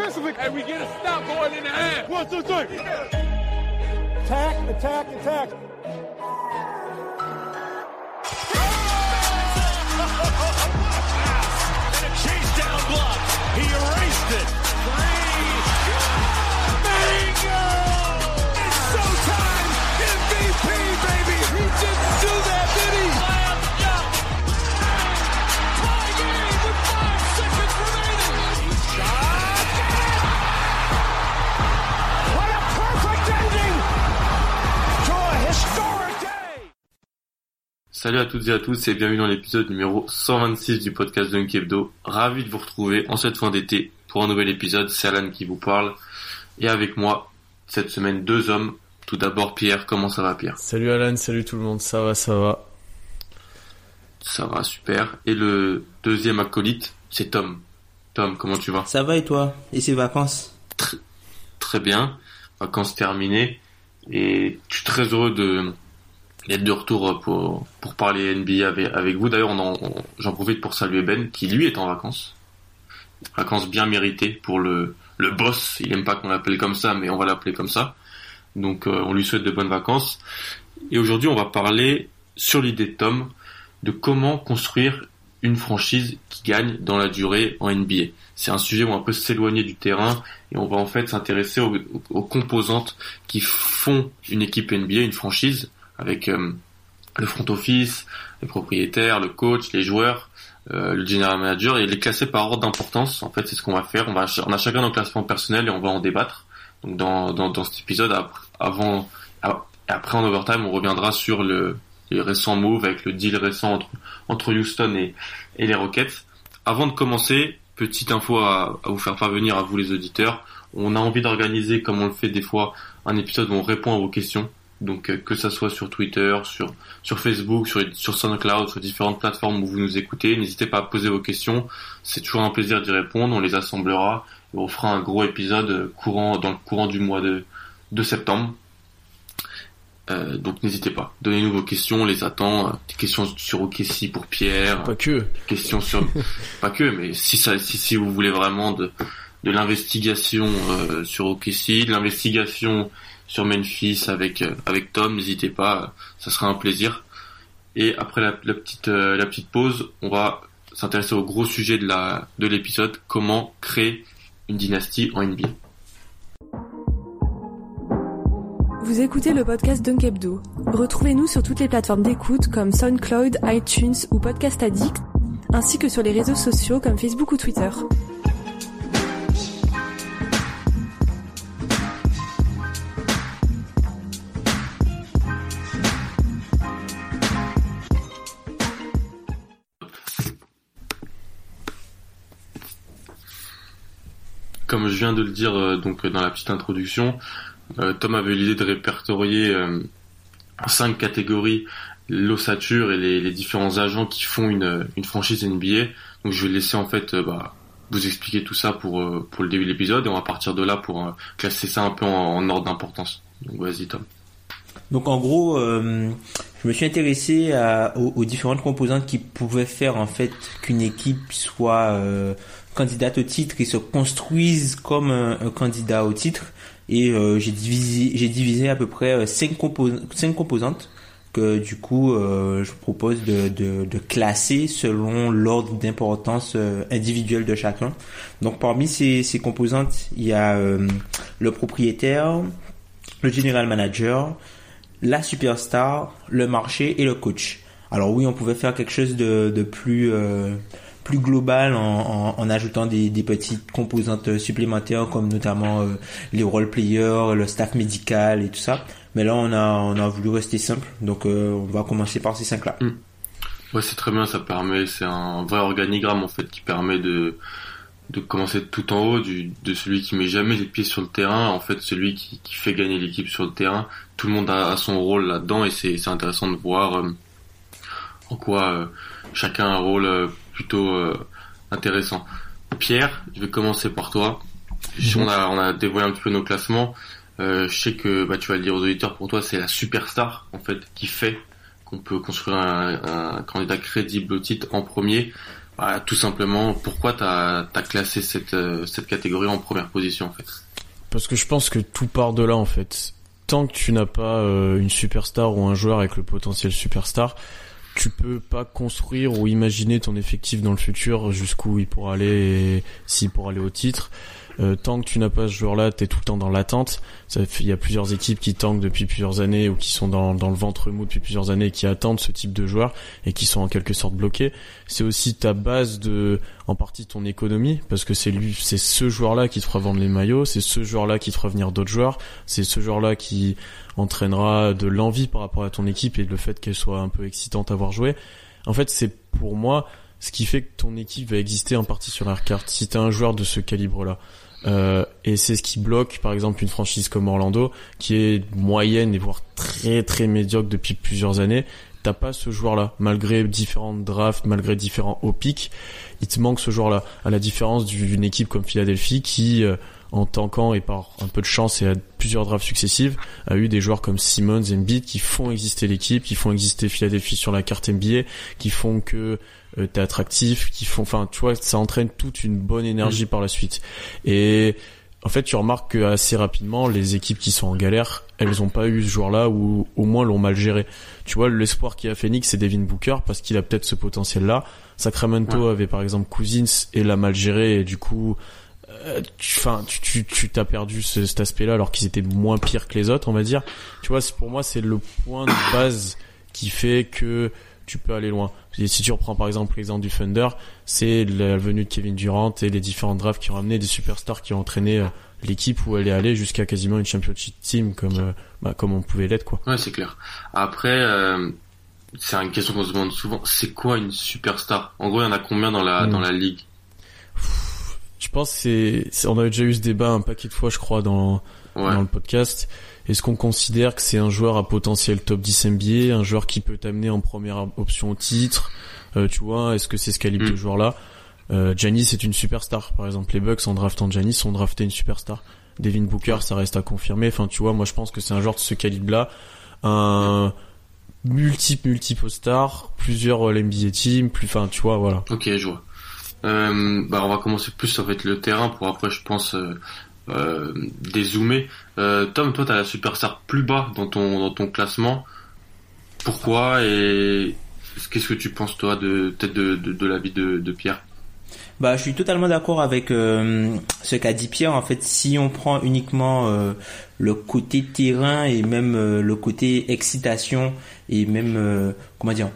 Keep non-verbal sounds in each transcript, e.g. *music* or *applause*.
defensively. And we get a stop going in the half. One, two, three. Attack, attack, attack. Salut à toutes et à tous et bienvenue dans l'épisode numéro 126 du podcast Dunk Hebdo. Ravi de vous retrouver en cette fin d'été pour un nouvel épisode. C'est Alan qui vous parle et avec moi cette semaine deux hommes. Tout d'abord Pierre, comment ça va Pierre? Salut Alan, salut tout le monde, ça va, ça va? Ça va super. Et le deuxième acolyte, c'est Tom. Tom, comment tu vas? Ça va et toi? Et ces vacances? Très bien. Vacances terminées et je suis très heureux de d'être de retour pour pour parler NBA avec, vous. D'ailleurs, on on- j'en profite pour saluer Ben qui lui est en vacances. Vacances bien méritées pour le le boss. Il aime pas qu'on l'appelle comme ça, mais on va l'appeler comme ça. Donc, euh, on lui souhaite de bonnes vacances. Et aujourd'hui, on va parler sur l'idée de Tom de comment construire une franchise qui gagne dans la durée en NBA. C'est un sujet où on va s'éloigner du terrain et on va en fait s'intéresser aux, aux composantes qui font une équipe NBA, une franchise, avec euh, le front office, les propriétaires, le coach, les joueurs, euh, le general manager et les classer par ordre d'importance. En fait, c'est ce qu'on va faire. On a chacun nos classements personnels et on va en débattre. Donc dans, dans, cet épisode, avant, après en overtime, on reviendra sur le, les récents moves avec le deal récent entre, Houston et, et les Rockets. Avant de commencer, petite info à vous faire parvenir à vous les auditeurs. On a envie d'organiser, comme on le fait des fois, un épisode où on répond à vos questions. Donc euh, que ça soit sur Twitter, sur sur Facebook, sur sur SoundCloud, sur différentes plateformes où vous nous écoutez, n'hésitez pas à poser vos questions. C'est toujours un plaisir d'y répondre. On les assemblera et on fera un gros épisode courant dans le courant du mois de de septembre. Euh, donc n'hésitez pas, donnez-nous vos questions, on les attend. Euh, Des questions sur OKC pour Pierre, Pas que. questions sur *laughs* pas que mais si ça si, si vous voulez vraiment de de l'investigation euh, sur OKC de l'investigation sur Memphis avec euh, avec Tom n'hésitez pas ça sera un plaisir et après la, euh, petite pause on va s'intéresser au gros sujet de l'épisode comment créer une dynastie en NBA Vous écoutez le podcast Dunk Hebdo. Retrouvez-nous sur toutes les plateformes d'écoute comme SoundCloud, iTunes ou Podcast Addict, ainsi que sur les réseaux sociaux comme Facebook ou Twitter. Comme je viens de le dire euh, donc dans la petite introduction, euh, Tom avait l'idée de répertorier euh, en cinq catégories l'ossature et les, différents agents qui font une, une franchise NBA. Donc je vais laisser en fait bah, vous expliquer tout ça pour pour le début de l'épisode et on va partir de là pour classer ça un peu en, ordre d'importance. Donc vas-y Tom. Donc en gros, je me suis intéressé aux, aux différentes composantes qui pouvaient faire en fait qu'une équipe soit candidate au titre et se construise comme un, un candidat au titre. Et euh, j'ai divisé, j'ai divisé à peu près euh, cinq, compos- cinq composantes que du coup euh, je propose de, de, de classer selon l'ordre d'importance euh, individuelle de chacun. Donc parmi ces, ces composantes, il y a euh, le propriétaire, le general manager, la superstar, le marché et le coach. Alors oui, on pouvait faire quelque chose de, de plus euh, plus global en, en, en ajoutant des, des petites composantes supplémentaires comme notamment euh, les role players, le staff médical et tout ça. Mais là, on a on a voulu rester simple, donc euh, on va commencer par ces cinq là. Ouais, c'est très bien, ça permet, c'est un vrai organigramme en fait qui permet de de commencer tout en haut, du, de celui qui met jamais les pieds sur le terrain, en fait celui qui, qui fait gagner l'équipe sur le terrain. Tout le monde a, a son rôle là-dedans et c'est c'est intéressant de voir euh, en quoi euh, chacun a un rôle euh, plutôt euh, intéressant. Pierre, je vais commencer par toi. On a dévoilé un petit peu nos classements. Euh, je sais que bah, tu vas le dire aux auditeurs, pour toi c'est la superstar en fait qui fait qu'on peut construire un, candidat crédible au titre en premier. Voilà, tout simplement, pourquoi t'as as classé cette euh, cette catégorie en première position en fait? Parce que je pense que tout part de là en fait. Tant que tu n'as pas une superstar ou un joueur avec le potentiel superstar, tu peux pas construire ou imaginer ton effectif dans le futur jusqu'où il pourra aller s'il pourra aller au titre. Euh, tant que tu n'as pas ce joueur-là, t'es tout le temps dans l'attente. Il y a plusieurs équipes qui tankent depuis plusieurs années ou qui sont dans, dans le ventre mou depuis plusieurs années et qui attendent ce type de joueur et qui sont en quelque sorte bloqués. C'est aussi ta base de, en partie ton économie parce que c'est lui, c'est ce joueur-là qui te fera vendre les maillots, c'est ce joueur-là qui te fera venir d'autres joueurs, c'est ce joueur-là qui entraînera de l'envie par rapport à ton équipe et le fait qu'elle soit un peu excitante à voir jouer. En fait, c'est pour moi ce qui fait que ton équipe va exister en partie sur la carte. Si t'as un joueur de ce calibre-là, euh, et c'est ce qui bloque, par exemple, une franchise comme Orlando, qui est moyenne et voire très très médiocre depuis plusieurs années. T'as pas ce joueur-là, malgré différentes drafts, malgré différents hauts pics, il te manque ce joueur-là. À la différence d'une équipe comme Philadelphie qui, euh, en tankant et par un peu de chance et à plusieurs drafts successives, a eu des joueurs comme Simmons et Embiid qui font exister l'équipe, qui font exister Philadelphie sur la carte NBA, qui font que euh, t'es attractif, qui font, enfin, tu vois, ça entraîne toute une bonne énergie par la suite. Et en fait, tu remarques que assez rapidement, les équipes qui sont en galère, elles ont pas eu ce joueur-là ou au moins l'ont mal géré. Tu vois, l'espoir qu'il y a Phoenix, c'est Devin Booker parce qu'il a peut-être ce potentiel-là. Sacramento avait par exemple Cousins et l'a mal géré et du coup, euh, tu, enfin, tu, tu, tu t'as perdu ce- cet aspect-là alors qu'ils étaient moins pires que les autres, on va dire. Tu vois, c'est- pour moi, c'est le point de base qui fait que tu peux aller loin. Et si tu reprends par exemple l'exemple du Thunder, c'est la venue de Kevin Durant et les différents drafts qui ont amené des superstars qui ont entraîné euh, l'équipe où elle est allée jusqu'à quasiment une championship team comme euh, bah, comme on pouvait l'être quoi. Ouais, c'est clair. Après, euh, c'est une question qu'on se demande souvent. C'est quoi une superstar? En gros, il y en a combien dans la Mm. dans la ligue? Je pense que c'est, c'est- on avait déjà eu ce débat un paquet de fois je crois dans Ouais. dans le podcast. Est-ce qu'on considère que c'est un joueur à potentiel top 10 NBA, un joueur qui peut t'amener en première option au titre? Euh, Tu vois, est-ce que c'est ce calibre Mm. de joueur-là? Euh, Giannis est une superstar, par exemple. Les Bucks en draftant Giannis ont drafté une superstar. Devin Booker, ça reste à confirmer. Enfin, tu vois, moi je pense que c'est un joueur de ce calibre-là, un multiple multiple star, plusieurs All NBA team, plus, enfin, tu vois, voilà. Ok, je vois. Euh, bah, on va commencer plus sur fait, le terrain pour après, je pense, euh, euh. Euh, Tom, toi, t'as la superstar plus bas dans ton dans ton classement. Pourquoi et qu'est-ce que tu penses toi de peut-être de, de, l'avis de, Pierre? Bah, je suis totalement d'accord avec euh, ce qu'a dit Pierre. En fait, si on prend uniquement euh, le côté terrain et même le côté excitation et même comment dire,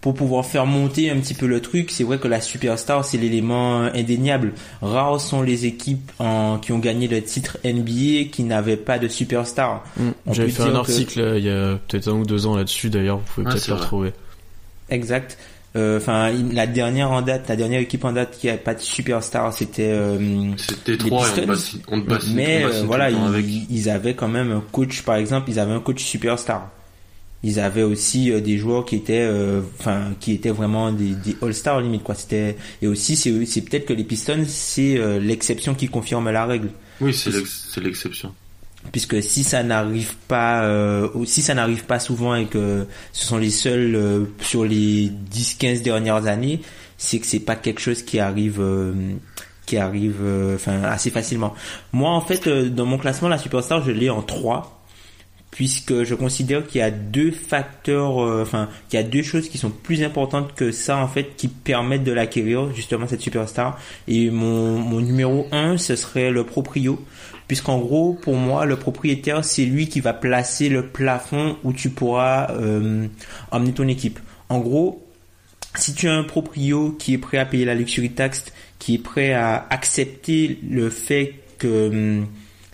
pour pouvoir faire monter un petit peu le truc, c'est vrai que la superstar c'est l'élément indéniable. Rares sont les équipes en, qui ont gagné le titre NBA qui n'avaient pas de superstar. On J'avais fait un que- article euh, il y a peut-être un ou deux ans là-dessus d'ailleurs, vous pouvez Ah, peut-être le retrouver. Exact. Euh, Enfin, la dernière en date, la dernière équipe en date qui a pas de superstar, c'était euh, C'était trois on bassine, on bassine, Mais on te euh, bassine voilà, tout le temps ils, avec. ils avaient quand même un coach, par exemple, ils avaient un coach superstar. Ils avaient aussi euh, des joueurs qui étaient, euh, enfin, qui étaient vraiment des, des all-stars limite quoi. C'était et aussi c'est c'est peut-être que les Pistons c'est euh, l'exception qui confirme la règle. Oui, c'est c'est l'exception. Puisque si ça n'arrive pas, euh, si ça n'arrive pas souvent et que ce sont les seuls euh, sur les 10-15 dernières années, c'est que c'est pas quelque chose qui arrive, euh, qui arrive, euh, enfin assez facilement. Moi, en fait, euh, dans mon classement, la superstar, je l'ai en 3 puisque je considère qu'il y a deux facteurs, euh, enfin, qu'il y a deux choses qui sont plus importantes que ça, en fait, qui permettent de l'acquérir, justement, cette superstar. Et mon, mon numéro un, ce serait le proprio, puisqu'en gros, pour moi, le propriétaire, c'est lui qui va placer le plafond où tu pourras euh, emmener ton équipe. En gros, si tu as un proprio qui est prêt à payer la luxury tax, qui est prêt à accepter le fait que hum,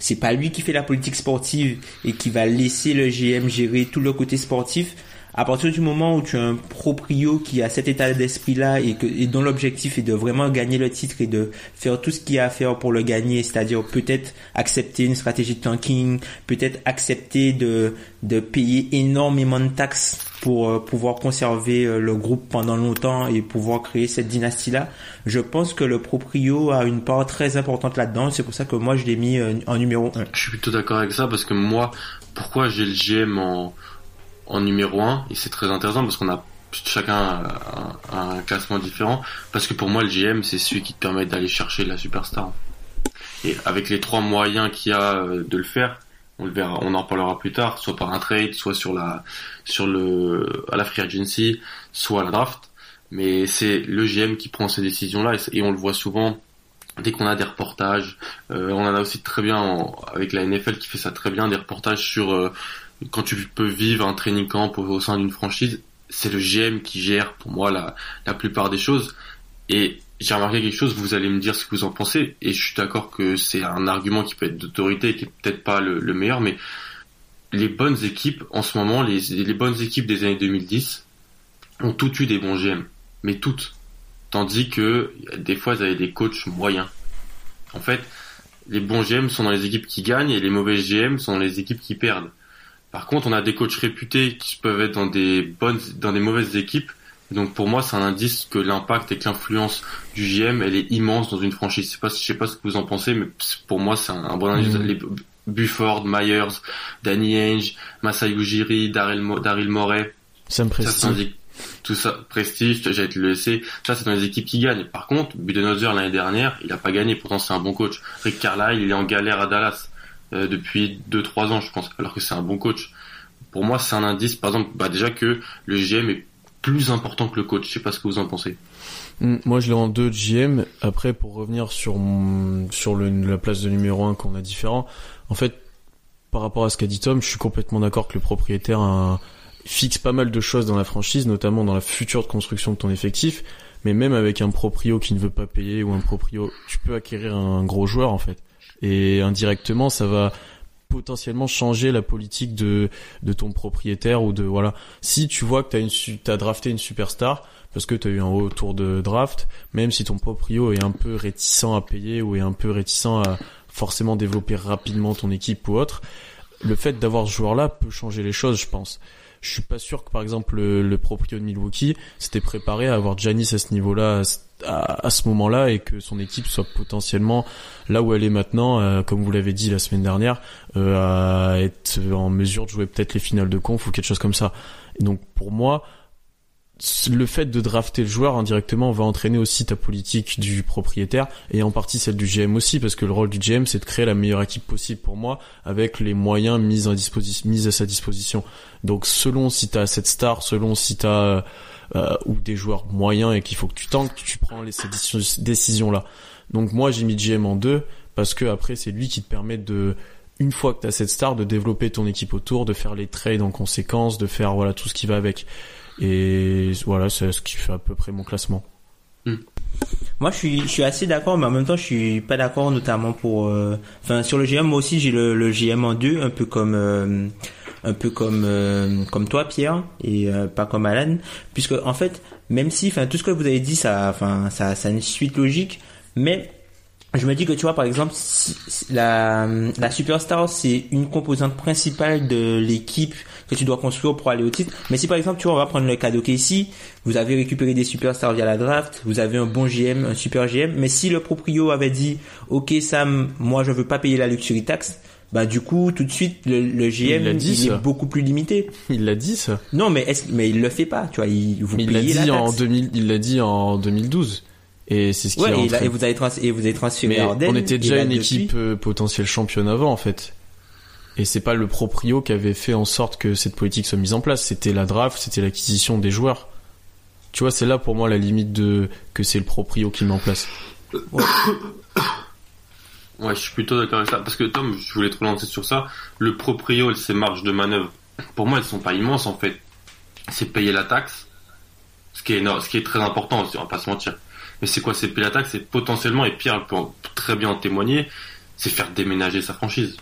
c'est pas lui qui fait la politique sportive et qui va laisser le GM gérer tout le côté sportif, à partir du moment où tu as un proprio qui a cet état d'esprit-là et, que, et dont l'objectif est de vraiment gagner le titre et de faire tout ce qu'il y a à faire pour le gagner, c'est-à-dire peut-être accepter une stratégie de tanking, peut-être accepter de, de payer énormément de taxes pour euh, pouvoir conserver euh, le groupe pendant longtemps et pouvoir créer cette dynastie-là, je pense que le proprio a une part très importante là-dedans. C'est pour ça que moi je l'ai mis euh, en numéro 1. Je suis plutôt d'accord avec ça parce que moi, pourquoi j'ai le GM en, en numéro 1 et c'est très intéressant parce qu'on a chacun un, classement différent parce que pour moi le GM c'est celui qui te permet d'aller chercher la superstar. Et avec les trois moyens qu'il y a euh, de le faire on le verra on en parlera plus tard soit par un trade soit sur la sur le à la free agency soit à la draft. Mais c'est le GM qui prend ces décisions là et, on le voit souvent dès qu'on a des reportages euh, on en a aussi très bien en, avec la NFL qui fait ça très bien des reportages sur euh, quand tu peux vivre un training camp au, sein d'une franchise, c'est le GM qui gère pour moi la, plupart des choses. Et j'ai remarqué quelque chose, vous allez me dire ce que vous en pensez, et je suis d'accord que c'est un argument qui peut être d'autorité et qui est peut-être pas le, le, meilleur, mais les bonnes équipes, en ce moment, les, bonnes équipes des années 2010 ont toutes eu des bons GM, mais toutes. Tandis que des fois, ils avaient des coachs moyens. En fait, les bons GM sont dans les équipes qui gagnent et les mauvais GM sont dans les équipes qui perdent. Par contre, on a des coachs réputés qui peuvent être dans des bonnes, dans des mauvaises équipes. Donc pour moi, c'est un indice que l'impact et que l'influence du GM, elle est immense dans une franchise. Je sais pas, je sais pas ce que vous en pensez, mais pour moi, c'est un, un, bon indice. Mmh. Les Bufford, Myers, Danny Ainge, Masai Ujiri, Daryl, Daryl Morey. Ça me prestige. Tout ça, prestige, j'allais te le laisser. Ça, c'est dans les équipes qui gagnent. Par contre, Budenholzer l'année dernière, il a pas gagné. Pourtant, c'est un bon coach. Rick Carlisle, il est en galère à Dallas euh, depuis 2-3 ans, je pense, alors que c'est un bon coach. Pour moi, c'est un indice, par exemple, bah, déjà que le GM est plus important que le coach. Je sais pas ce que vous en pensez. Moi, je l'ai en 2 GM. Après, pour revenir sur mon, sur le, la place de numéro 1 qu'on a différent, en fait, par rapport à ce qu'a dit Tom, je suis complètement d'accord que le propriétaire fixe pas mal de choses dans la franchise, notamment dans la future construction de ton effectif. Mais même avec un proprio qui ne veut pas payer ou un proprio, tu peux acquérir un gros joueur en fait et indirectement ça va potentiellement changer la politique de de ton propriétaire ou de voilà. Si tu vois que t'as une t'as drafté une superstar parce que tu as eu un haut tour de draft même si ton proprio est un peu réticent à payer ou est un peu réticent à forcément développer rapidement ton équipe ou autre le fait d'avoir ce joueur là peut changer les choses je pense je suis pas sûr que par exemple le, le proprio de Milwaukee s'était préparé à avoir Janis à ce niveau-là à, ce moment-là et que son équipe soit potentiellement là où elle est maintenant, euh, comme vous l'avez dit la semaine dernière, euh, à être en mesure de jouer peut-être les finales de conf ou quelque chose comme ça. Donc pour moi, le fait de drafter le joueur indirectement va entraîner aussi ta politique du propriétaire et en partie celle du GM aussi parce que le rôle du GM c'est de créer la meilleure équipe possible pour moi avec les moyens mis, à sa disposition. Donc selon si tu as cette star, selon si tu as euh, ou des joueurs moyens et qu'il faut que tu tentes, tu prends les, ces décisions là. Donc moi j'ai mis GM en deux parce que après c'est lui qui te permet de une fois que tu as cette star de développer ton équipe autour, de faire les trades en conséquence, de faire voilà tout ce qui va avec. Et voilà, c'est ce qui fait à peu près mon classement. Hmm. Moi, je suis, je suis assez d'accord, mais en même temps, je suis pas d'accord, notamment pour, euh, enfin, sur le GM, moi aussi, j'ai le, le GM en deux, un peu comme, euh, un peu comme, euh, comme toi, Pierre, et euh, pas comme Alan, puisque en fait, même si, enfin, tout ce que vous avez dit, ça, enfin, ça, ça a une suite logique, mais je me dis que tu vois par exemple si, la la superstar c'est une composante principale de l'équipe que tu dois construire pour aller au titre mais si par exemple tu vois on va prendre le cas d'OKC vous avez récupéré des superstars via la draft vous avez un bon GM un super GM mais si le proprio avait dit ok Sam moi je veux pas payer la luxury tax bah du coup tout de suite le, le GM il, dit, il est beaucoup plus limité. Il l'a dit ça. Non mais est mais il le fait pas, tu vois, il vous mais payez il l'a dit la en taxe. 2000, il l'a dit en 2012. Et c'est ce qui ouais, est et, en là, et vous avez trans et vous avez transféré Mais Harden, on était déjà une équipe euh, potentielle championne avant en fait. Et c'est pas le proprio qui avait fait en sorte que cette politique soit mise en place, c'était la draft, c'était l'acquisition des joueurs. Tu vois, c'est là pour moi la limite de que c'est le proprio qui met en place. Ouais, je suis plutôt d'accord avec ça. Parce que Tom, je voulais te relancer sur ça. Le proprio et ses marges de manœuvre, pour moi, elles sont pas immenses en fait. C'est payer la taxe, ce qui est très important on va pas se mentir. Mais c'est quoi C'est payer la taxe, c'est potentiellement, et Pierre peut très bien en témoigner, c'est faire déménager sa franchise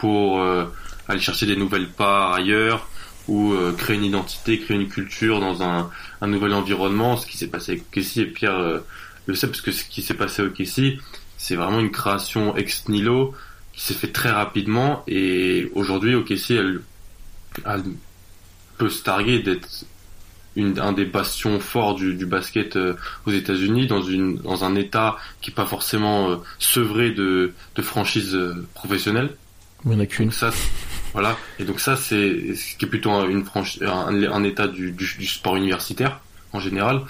pour euh, aller chercher des nouvelles parts ailleurs ou euh, créer une identité, créer une culture dans un, nouvel environnement. Ce qui s'est passé avec Kessie et Pierre euh, le sait parce que ce qui s'est passé au Kessie, c'est vraiment une création ex nihilo qui s'est fait très rapidement et aujourd'hui au Kessie, elle, elle peut se targuer d'être un des bastions forts du, basket aux États-Unis dans un état qui est pas forcément sevré de franchises professionnelles. Il y en a qu'une. Ça, voilà. Et donc ça, c'est ce qui est plutôt un- une un, un état du, du, du sport universitaire en général.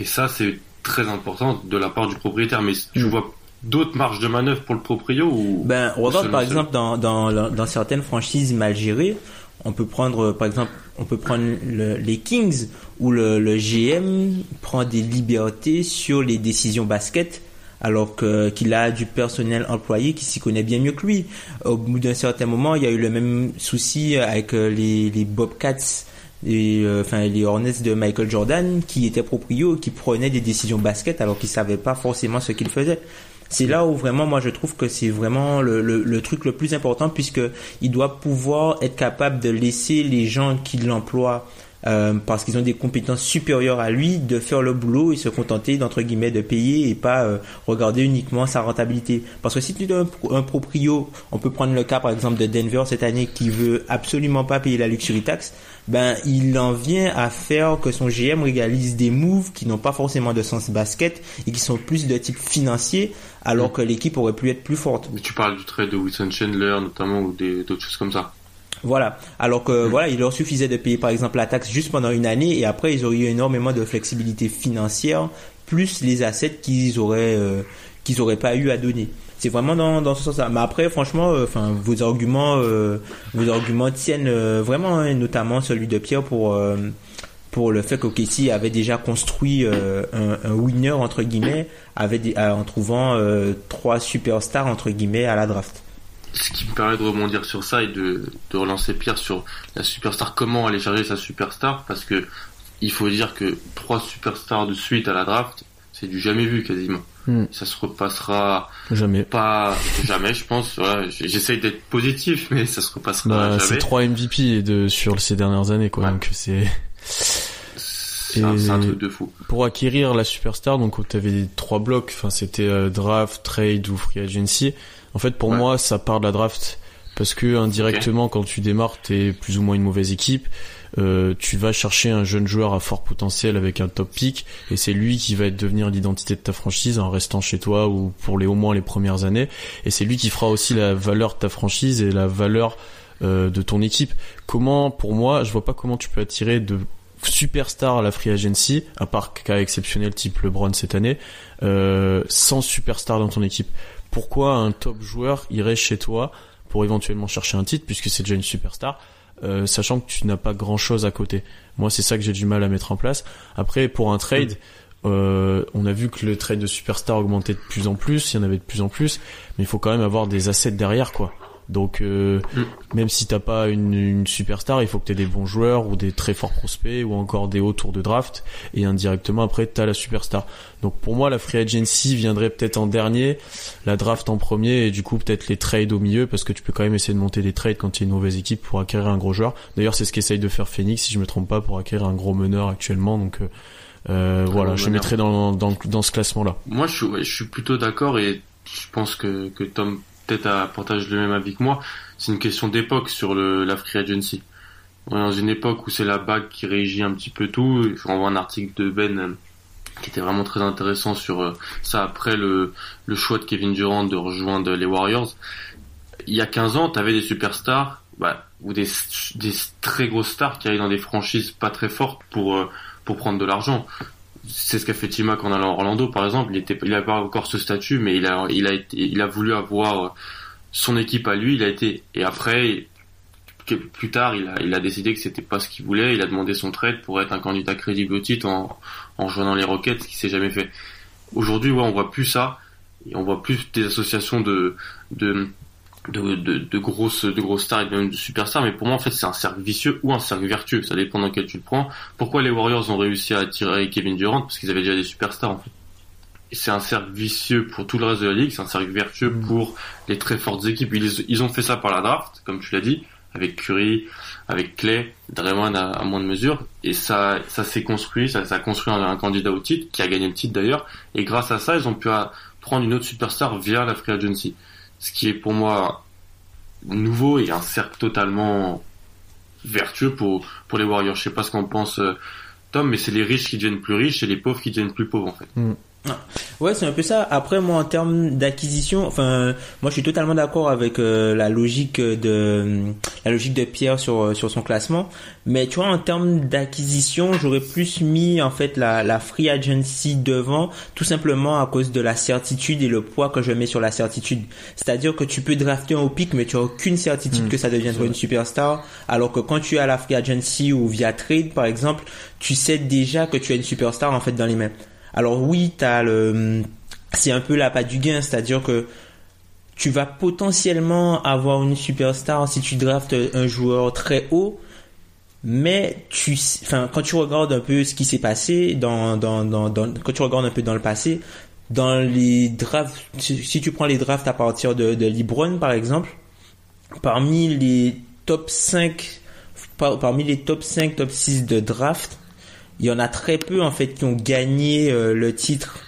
Et ça, c'est très important de la part du propriétaire. Mais tu Mm. vois d'autres marges de manœuvre pour le proprio ou Ben, ou regarde par exemple dans, dans, dans certaines franchises mal gérées, on peut prendre par exemple, on peut prendre le- les Kings où le, le GM prend des libertés sur les décisions basket alors que qu'il a du personnel employé qui s'y connaît bien mieux que lui. Au bout d'un certain moment, il y a eu le même souci avec euh, les, les Bobcats et euh, enfin les Hornets de Michael Jordan qui étaient proprio qui prenaient des décisions basket alors qu'ils savaient pas forcément ce qu'ils faisaient. C'est là où vraiment moi je trouve que c'est vraiment le, le, le truc le plus important puisque il doit pouvoir être capable de laisser les gens qui l'emploient euh, parce qu'ils ont des compétences supérieures à lui de faire le boulot et se contenter d'entre guillemets de payer et pas euh, regarder uniquement sa rentabilité parce que si tu es un, un proprio on peut prendre le cas par exemple de Denver cette année qui veut absolument pas payer la luxury tax ben il en vient à faire que son GM réalise des moves qui n'ont pas forcément de sens basket et qui sont plus de type financier alors que l'équipe aurait pu être plus forte. Mais tu parles du trade de Wilson Chandler notamment ou d'autres choses comme ça. Voilà. Alors que voilà, il leur suffisait de payer par exemple la taxe juste pendant une année et après ils auraient eu énormément de flexibilité financière plus les assets qu'ils auraient euh, qu'ils auraient pas eu à donner. C'est vraiment dans, dans ce sens-là. Mais après, franchement, euh, enfin, vos arguments, euh, vos arguments tiennent euh, vraiment, hein, notamment celui de Pierre pour euh, pour le fait qu'OKC avait déjà construit euh, un, un winner entre guillemets, avait euh, en trouvant euh, trois superstars entre guillemets à la draft. Ce qui me permet de rebondir sur ça et de, de relancer Pierre sur la superstar, comment aller charger sa superstar, parce que il faut dire que trois superstars de suite à la draft, c'est du jamais vu quasiment. Hmm. Ça se repassera Jamais. pas jamais, je pense. Voilà, j'essaye d'être positif, mais ça se repassera Bah, c'est jamais. trois MVP de, sur ces dernières années, quoi. Ouais. Donc c'est C'est un, c'est truc de fou. pour acquérir la superstar. Donc tu avais trois blocs. Enfin, c'était euh, draft, trade ou free agency. En fait, pour Ouais. moi, ça part de la draft parce que indirectement, quand tu démarres, t'es plus ou moins une mauvaise équipe. Euh, tu vas chercher un jeune joueur à fort potentiel avec un top pick et c'est lui qui va devenir l'identité de ta franchise en restant chez toi ou pour les au moins les premières années et c'est lui qui fera aussi la valeur de ta franchise et la valeur euh, de ton équipe. Comment, pour moi, je vois pas comment tu peux attirer de superstars à la free agency, à part cas exceptionnel type LeBron cette année, euh, sans superstar dans ton équipe. Pourquoi un top joueur irait chez toi pour éventuellement chercher un titre, puisque c'est déjà une superstar, euh, sachant que tu n'as pas grand chose à côté. Moi, c'est ça que j'ai du mal à mettre en place. Après, pour un trade, euh, on a vu que le trade de superstar augmentait de plus en plus, il y en avait de plus en plus, mais il faut quand même avoir des assets derrière, quoi. Donc, euh, Mm. même si t'as pas une, une superstar, il faut que t'aies des bons joueurs ou des très forts prospects ou encore des hauts tours de draft et indirectement après t'as la superstar. Donc pour moi la free agency viendrait peut-être en dernier, la draft en premier et du coup peut-être les trades au milieu parce que tu peux quand même essayer de monter des trades quand il y a une mauvaise équipe pour acquérir un gros joueur. D'ailleurs c'est ce qu'essaye de faire Phoenix si je me trompe pas pour acquérir un gros meneur actuellement donc euh, euh, voilà je meneur. mettrais dans, dans, dans ce classement là. Moi, je je suis plutôt d'accord et je pense que, que Tom peut-être à- partage le même avis que moi. C'est une question d'époque sur le, la agency. On est dans une époque où c'est la bague qui régit un petit peu tout. Je renvoie un article de Ben euh, qui était vraiment très intéressant sur euh, ça après le, le choix de Kevin Durant de rejoindre les Warriors. Il y a 15 ans, tu avais des superstars bah, ou des, des très grosses stars qui allaient dans des franchises pas très fortes pour, euh, pour prendre de l'argent c'est ce qu'a fait Timac en allant à Orlando par exemple. Il était il avait pas encore ce statut mais il a il a il a voulu avoir son équipe à lui il a été et après plus tard il a il a décidé que c'était pas ce qu'il voulait. Il a demandé son trade pour être un candidat crédible au titre en en joignant les Rockets ce qui s'est jamais fait. Aujourd'hui ouais on voit plus ça et on voit plus des associations de de, de, de grosses de grosses stars et même de superstars mais pour moi en fait c'est un cercle vicieux ou un cercle vertueux ça dépend dans quel tu le prends pourquoi les Warriors ont réussi à attirer Kevin Durant? Parce qu'ils avaient déjà des superstars en fait. C'est un cercle vicieux pour tout le reste de la ligue, c'est un cercle vertueux Mm. pour les très fortes équipes. Ils, ils ont fait ça par la draft, comme tu l'as dit, avec Curry, avec Clay, Draymond à, à moins de mesure, et ça, ça s'est construit, ça, ça a construit un, un candidat au titre, qui a gagné le titre d'ailleurs, et grâce à ça, ils ont pu à, prendre une autre superstar via la free agency. Ce qui est pour moi nouveau et un cercle totalement vertueux pour, les Warriors. Je sais pas ce qu'en pense euh, Tom, mais c'est les riches qui deviennent plus riches et les pauvres qui deviennent plus pauvres en fait. Ouais, c'est un peu ça. Après, moi, en termes d'acquisition, enfin, moi, je suis totalement d'accord avec euh, la logique de la logique de Pierre sur euh, sur son classement. Mais tu vois, en termes d'acquisition, j'aurais plus mis en fait la la free agency devant, tout simplement à cause de la certitude et le poids que je mets sur la certitude. C'est-à-dire que tu peux drafter au pic, mais tu as aucune certitude que ça deviendra une superstar. Alors que quand tu es à la free agency ou via trade, par exemple, tu sais déjà que tu as une superstar en fait dans les mains. Alors oui, t'as le, c'est un peu la patte du gain, c'est-à-dire que tu vas potentiellement avoir une superstar si tu draftes un joueur très haut, mais tu, enfin, quand tu regardes un peu ce qui s'est passé dans, dans, dans, dans, quand tu regardes un peu dans le passé, dans les drafts, si tu prends les drafts à partir de, de LeBron par exemple, parmi les top 5, par- parmi les top 5, top 6 de draft, il y en a très peu en fait qui ont gagné euh, le titre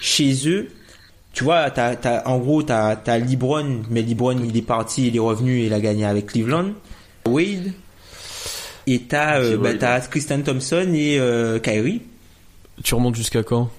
chez eux. Tu vois, t'as, t'as, en gros, t'as, t'as LeBron, mais LeBron il est parti, il est revenu, il a gagné avec Cleveland. Wade. Et t'as, euh, C'est bah, t'as Thompson et euh, Kyrie. Tu remontes jusqu'à quand?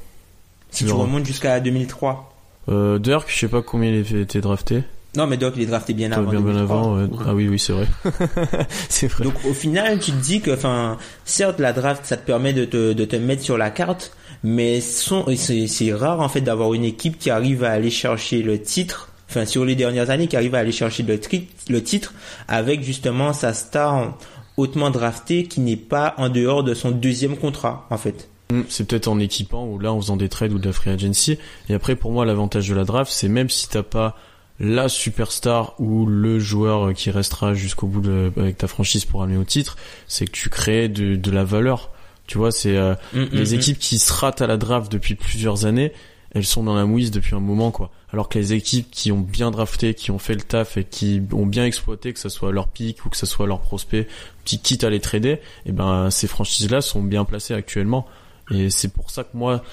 Si tu remontes jusqu'à 2003. euh, Dirk, je sais pas combien il a été drafté. Non, mais Doc, il est drafté bien avant. bien, bien 2003. avant. ouais. Ah oui, oui, c'est vrai. *laughs* c'est vrai. Donc au final, tu te dis que, enfin, certes la draft, ça te permet de te, de te mettre sur la carte, mais son- c'est c'est rare en fait d'avoir une équipe qui arrive à aller chercher le titre, enfin sur les dernières années, qui arrive à aller chercher le, tri- le titre avec justement sa star hautement draftée qui n'est pas en dehors de son deuxième contrat en fait. Mm, C'est peut-être en équipant ou là en faisant des trades ou de la free agency. Et après, pour moi, l'avantage de la draft, c'est même si t'as pas la superstar ou le joueur qui restera jusqu'au bout de, avec ta franchise pour amener au titre, c'est que tu crées de, de la valeur. Tu vois, c'est euh, Mm, mm, les mm. équipes qui se ratent à la draft depuis plusieurs années, elles sont dans la mouise depuis un moment, quoi. Alors que les équipes qui ont bien drafté, qui ont fait le taf et qui ont bien exploité, que ce soit leur pick ou que ce soit leur prospect, qui quitte à les trader, et ben ces franchises-là sont bien placées actuellement. Et c'est pour ça que moi,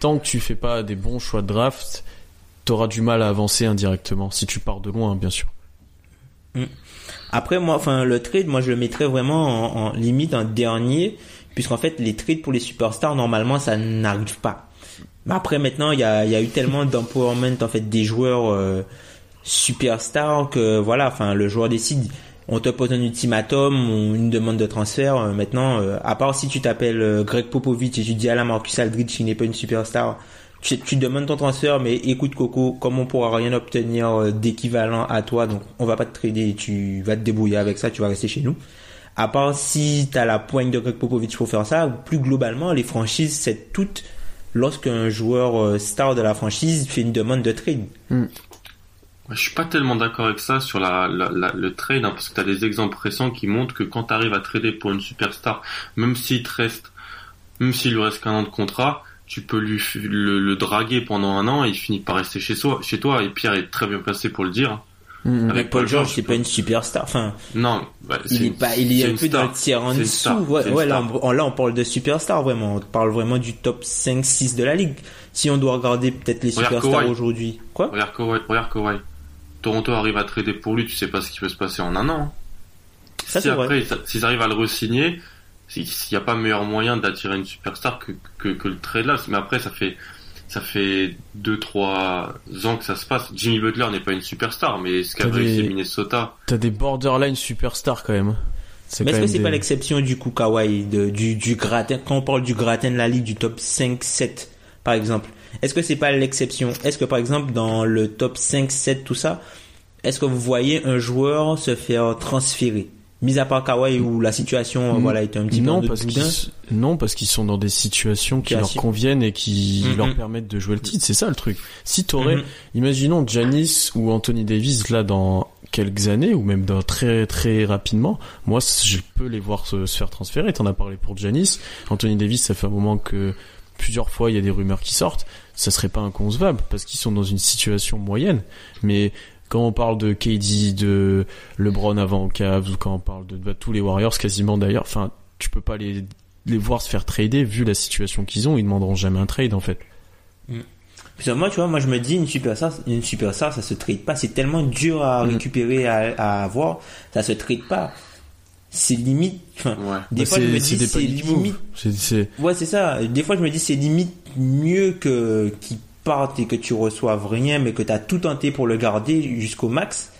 tant que tu fais pas des bons choix de draft, t'auras du mal à avancer indirectement. Si tu pars de loin, bien sûr. Après moi, enfin le trade, moi je le mettrais vraiment en, limite en dernier, puisqu'en fait les trades pour les superstars normalement ça n'arrive pas. Mais après maintenant il y a, il y a eu tellement d'empowerment en fait des joueurs euh, superstars que voilà, enfin le joueur décide. On te pose un ultimatum ou une demande de transfert. euh, maintenant, euh, à part si tu t'appelles euh, Greg Popovich et tu dis à la Marcus Aldridge qui n'est pas une superstar, tu, tu demandes ton transfert, mais écoute Coco, comme on pourra rien obtenir euh, d'équivalent à toi, donc on va pas te trader, tu vas te débrouiller avec ça, tu vas rester chez nous. À part si t'as la poigne de Greg Popovich pour faire ça, plus globalement, les franchises, c'est toutes lorsqu'un joueur euh, star de la franchise fait une demande de trade. Je suis pas tellement d'accord avec ça sur la, la- la- le trade, hein, parce que tu as des exemples récents qui montrent que quand tu arrives à trader pour une superstar, même s'il te reste, même s'il lui reste qu'un an de contrat, tu peux lui f- le, le draguer pendant un an et il finit par rester chez, soi, chez toi. Et Pierre est très bien placé pour le dire. Mm, Avec Paul George, c'est pas une superstar. Enfin, Non, bah, il est une- pas, il est un peu dans le tiers en dessous. Ouais, là, on, là, on parle de superstar vraiment. On parle vraiment du top 5, 6 de la ligue. Si on doit regarder peut-être les superstars aujourd'hui. Quoi? Regarde Kawhi, regarde Kawhi. Toronto arrive à trader pour lui, tu sais pas ce qui peut se passer en un an. Ça, si c'est vrai. après, ils- s'ils arrivent à le re-signer, s'il n'y a pas meilleur moyen d'attirer une superstar que, que, que le trade là. Mais après, ça fait, ça fait deux, trois ans que ça se passe. Jimmy Butler n'est pas une superstar, mais ce qu'a réussi des- Minnesota, T'as des borderline superstars quand même. C'est Mais est-ce que c'est des- pas l'exception du coup Kawhi, de, du, du gratin, quand on parle du gratin de la ligue du top 5, 7, par exemple? Est-ce que c'est pas l'exception? Est-ce que par exemple dans le top 5, 7, tout ça, est-ce que vous voyez un joueur se faire transférer? Mis à part Kawhi où la situation, Mm. voilà, était un petit non, peu parce non, parce qu'ils sont dans des situations qui leur conviennent et qui Mhm. leur permettent de jouer le titre. C'est ça le truc. Si t'aurais, Mhm. imaginons Janis ou Anthony Davis là dans quelques années ou même dans très très rapidement, moi je peux les voir se, se faire transférer. T'en as parlé pour Janis, Anthony Davis, ça fait un moment que plusieurs fois il y a des rumeurs qui sortent. Ça serait pas inconcevable parce qu'ils sont dans une situation moyenne, mais Quand on parle de KD, de LeBron avant au Cavs, ou quand on parle de, de tous les Warriors quasiment d'ailleurs, enfin, tu peux pas les, les voir se faire trader vu la situation qu'ils ont, ils demanderont jamais un trade en fait. Puis moi, tu vois, moi je me dis une superstar, une superstar, ça se trade pas. C'est tellement dur à récupérer, à, à avoir, ça se trade pas. C'est limite. Enfin, Ouais. des Bah, fois je me c'est dis des c'est limite. C'est, Ouais, c'est ça. Des fois je me dis c'est limite mieux que qu'ils partent et que tu reçoives rien, mais que tu as tout tenté pour le garder jusqu'au max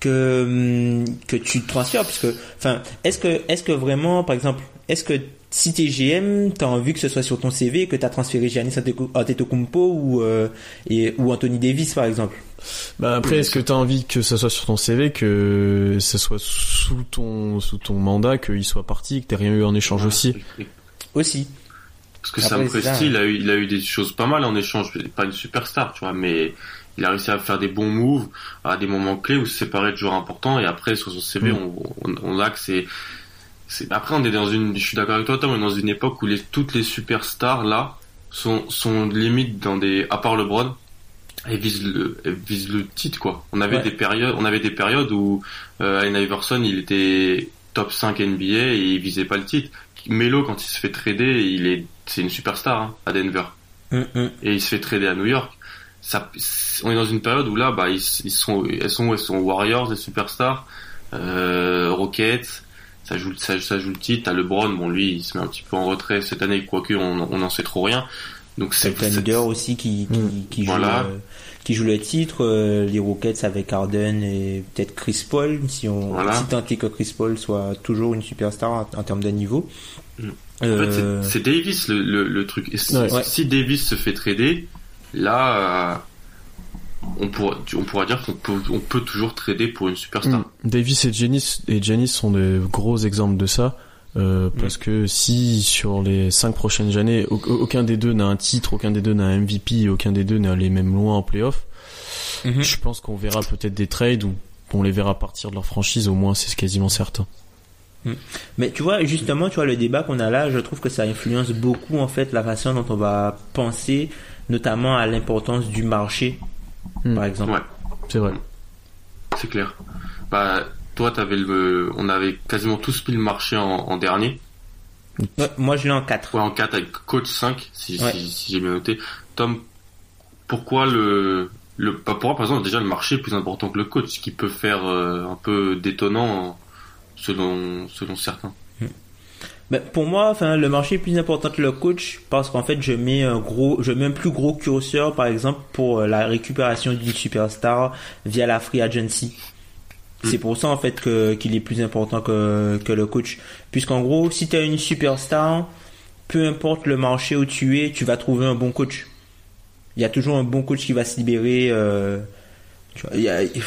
que hum, que tu transfères parce que enfin est-ce que est-ce que vraiment par exemple est-ce que si t'es GM t'as envie que ce soit sur ton CV que t'as transféré Giannis Antetokounmpo ou euh, et ou Anthony Davis par exemple? Bah après, est-ce que tu as envie que ça soit sur ton CV, que ça soit sous ton sous ton mandat, qu'il soit parti, que t'aies rien eu en échange aussi? aussi Parce que Sam. Presti, il a eu, il a eu des choses pas mal en échange. Pas une superstar, tu vois, mais il a réussi à faire des bons moves à des moments clés où se séparer de joueurs importants et après sur son CV, Mm. on, on, on a que c'est, après on est dans une, je suis d'accord avec toi, Tom, on est dans une époque où les, toutes les superstars là sont, sont limite dans des, à part LeBron, elles visent le, elles visent le titre quoi. On avait Ouais. des périodes, on avait des périodes où euh, Allen Iverson, il était top 5 NBA et il visait pas le titre. Melo quand il se fait trader, il est, c'est une superstar hein, à Denver Hum, hum. et il se fait trader à New York. Ça, on est dans une période où là, bah, ils, ils sont, elles sont, elles sont Warriors, les superstars, euh, Rockets. Ça joue, ça, ça joue le titre. T'as LeBron, bon lui, il se met un petit peu en retrait cette année, quoique on, on en sait trop rien. Donc C'est Thunder aussi qui qui, qui joue Voilà. euh, qui joue le titre euh, les Rockets avec Harden et peut-être Chris Paul si on Voilà. si tant est que Chris Paul soit toujours une superstar en, en termes de niveau Mm. En Euh, fait, c'est- Davis le, le, le truc. Et si, Ouais. si Davis se fait trader, là, euh, on pourra, on pourra dire qu'on peut, on peut toujours trader pour une superstar. Mm. Davis et Janis et Giannis sont des gros exemples de ça. euh, parce que si sur les cinq prochaines années, au- aucun des deux n'a un titre, aucun des deux n'a un MVP, aucun des deux n'a les mêmes loin en playoff, Mhm. je pense qu'on verra peut-être des trades ou on les verra partir de leur franchise, au moins c'est quasiment certain. Mais tu vois, justement, tu vois, le débat qu'on a là, je trouve que ça influence beaucoup, en fait, la façon dont on va penser, notamment à l'importance du marché, Hmm. par exemple. Ouais. C'est vrai. C'est clair. Bah, toi, t'avais le, on avait quasiment tous mis le marché en, en dernier. Ouais, moi, je l'ai en 4. Ouais, en 4 avec coach 5, si, Ouais. si, si j'ai bien noté. Tom, pourquoi le, le, bah, pourquoi par exemple déjà le marché est plus important que le coach, ce qui peut faire euh, un peu détonnant selon, selon certains. Ben, pour moi, enfin, le marché est plus important que le coach parce qu'en fait, je mets un gros, je mets un plus gros curseur, par exemple, pour euh, la récupération d'une superstar via la free agency. C'est pour ça, en fait, que, qu'il est plus important que, que le coach. Puisqu'en gros, si tu as une superstar, peu importe le marché où tu es, tu vas trouver un bon coach. Il y a toujours un bon coach qui va se libérer, euh, tu vois, il y a- il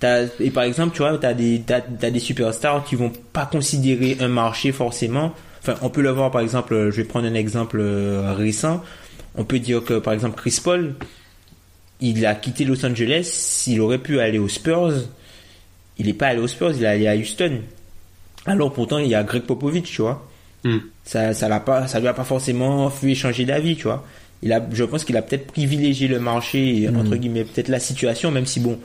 t'as- et par exemple, tu vois, t'as des, t'as des superstars qui vont pas considérer un marché forcément. Enfin, on peut le voir, par exemple, je vais prendre un exemple euh, récent. On peut dire que, par exemple, Chris Paul, il a quitté Los Angeles. S'il aurait pu aller aux Spurs, il n'est pas allé aux Spurs, il est allé à Houston. Alors pourtant, il y a Greg Popovich, tu vois. Hmm. Ça, ça l'a pas, ça lui a pas forcément fait changer d'avis, tu vois. Il a, je pense qu'il a peut-être privilégié le marché, et, entre guillemets, peut-être la situation, même si bon,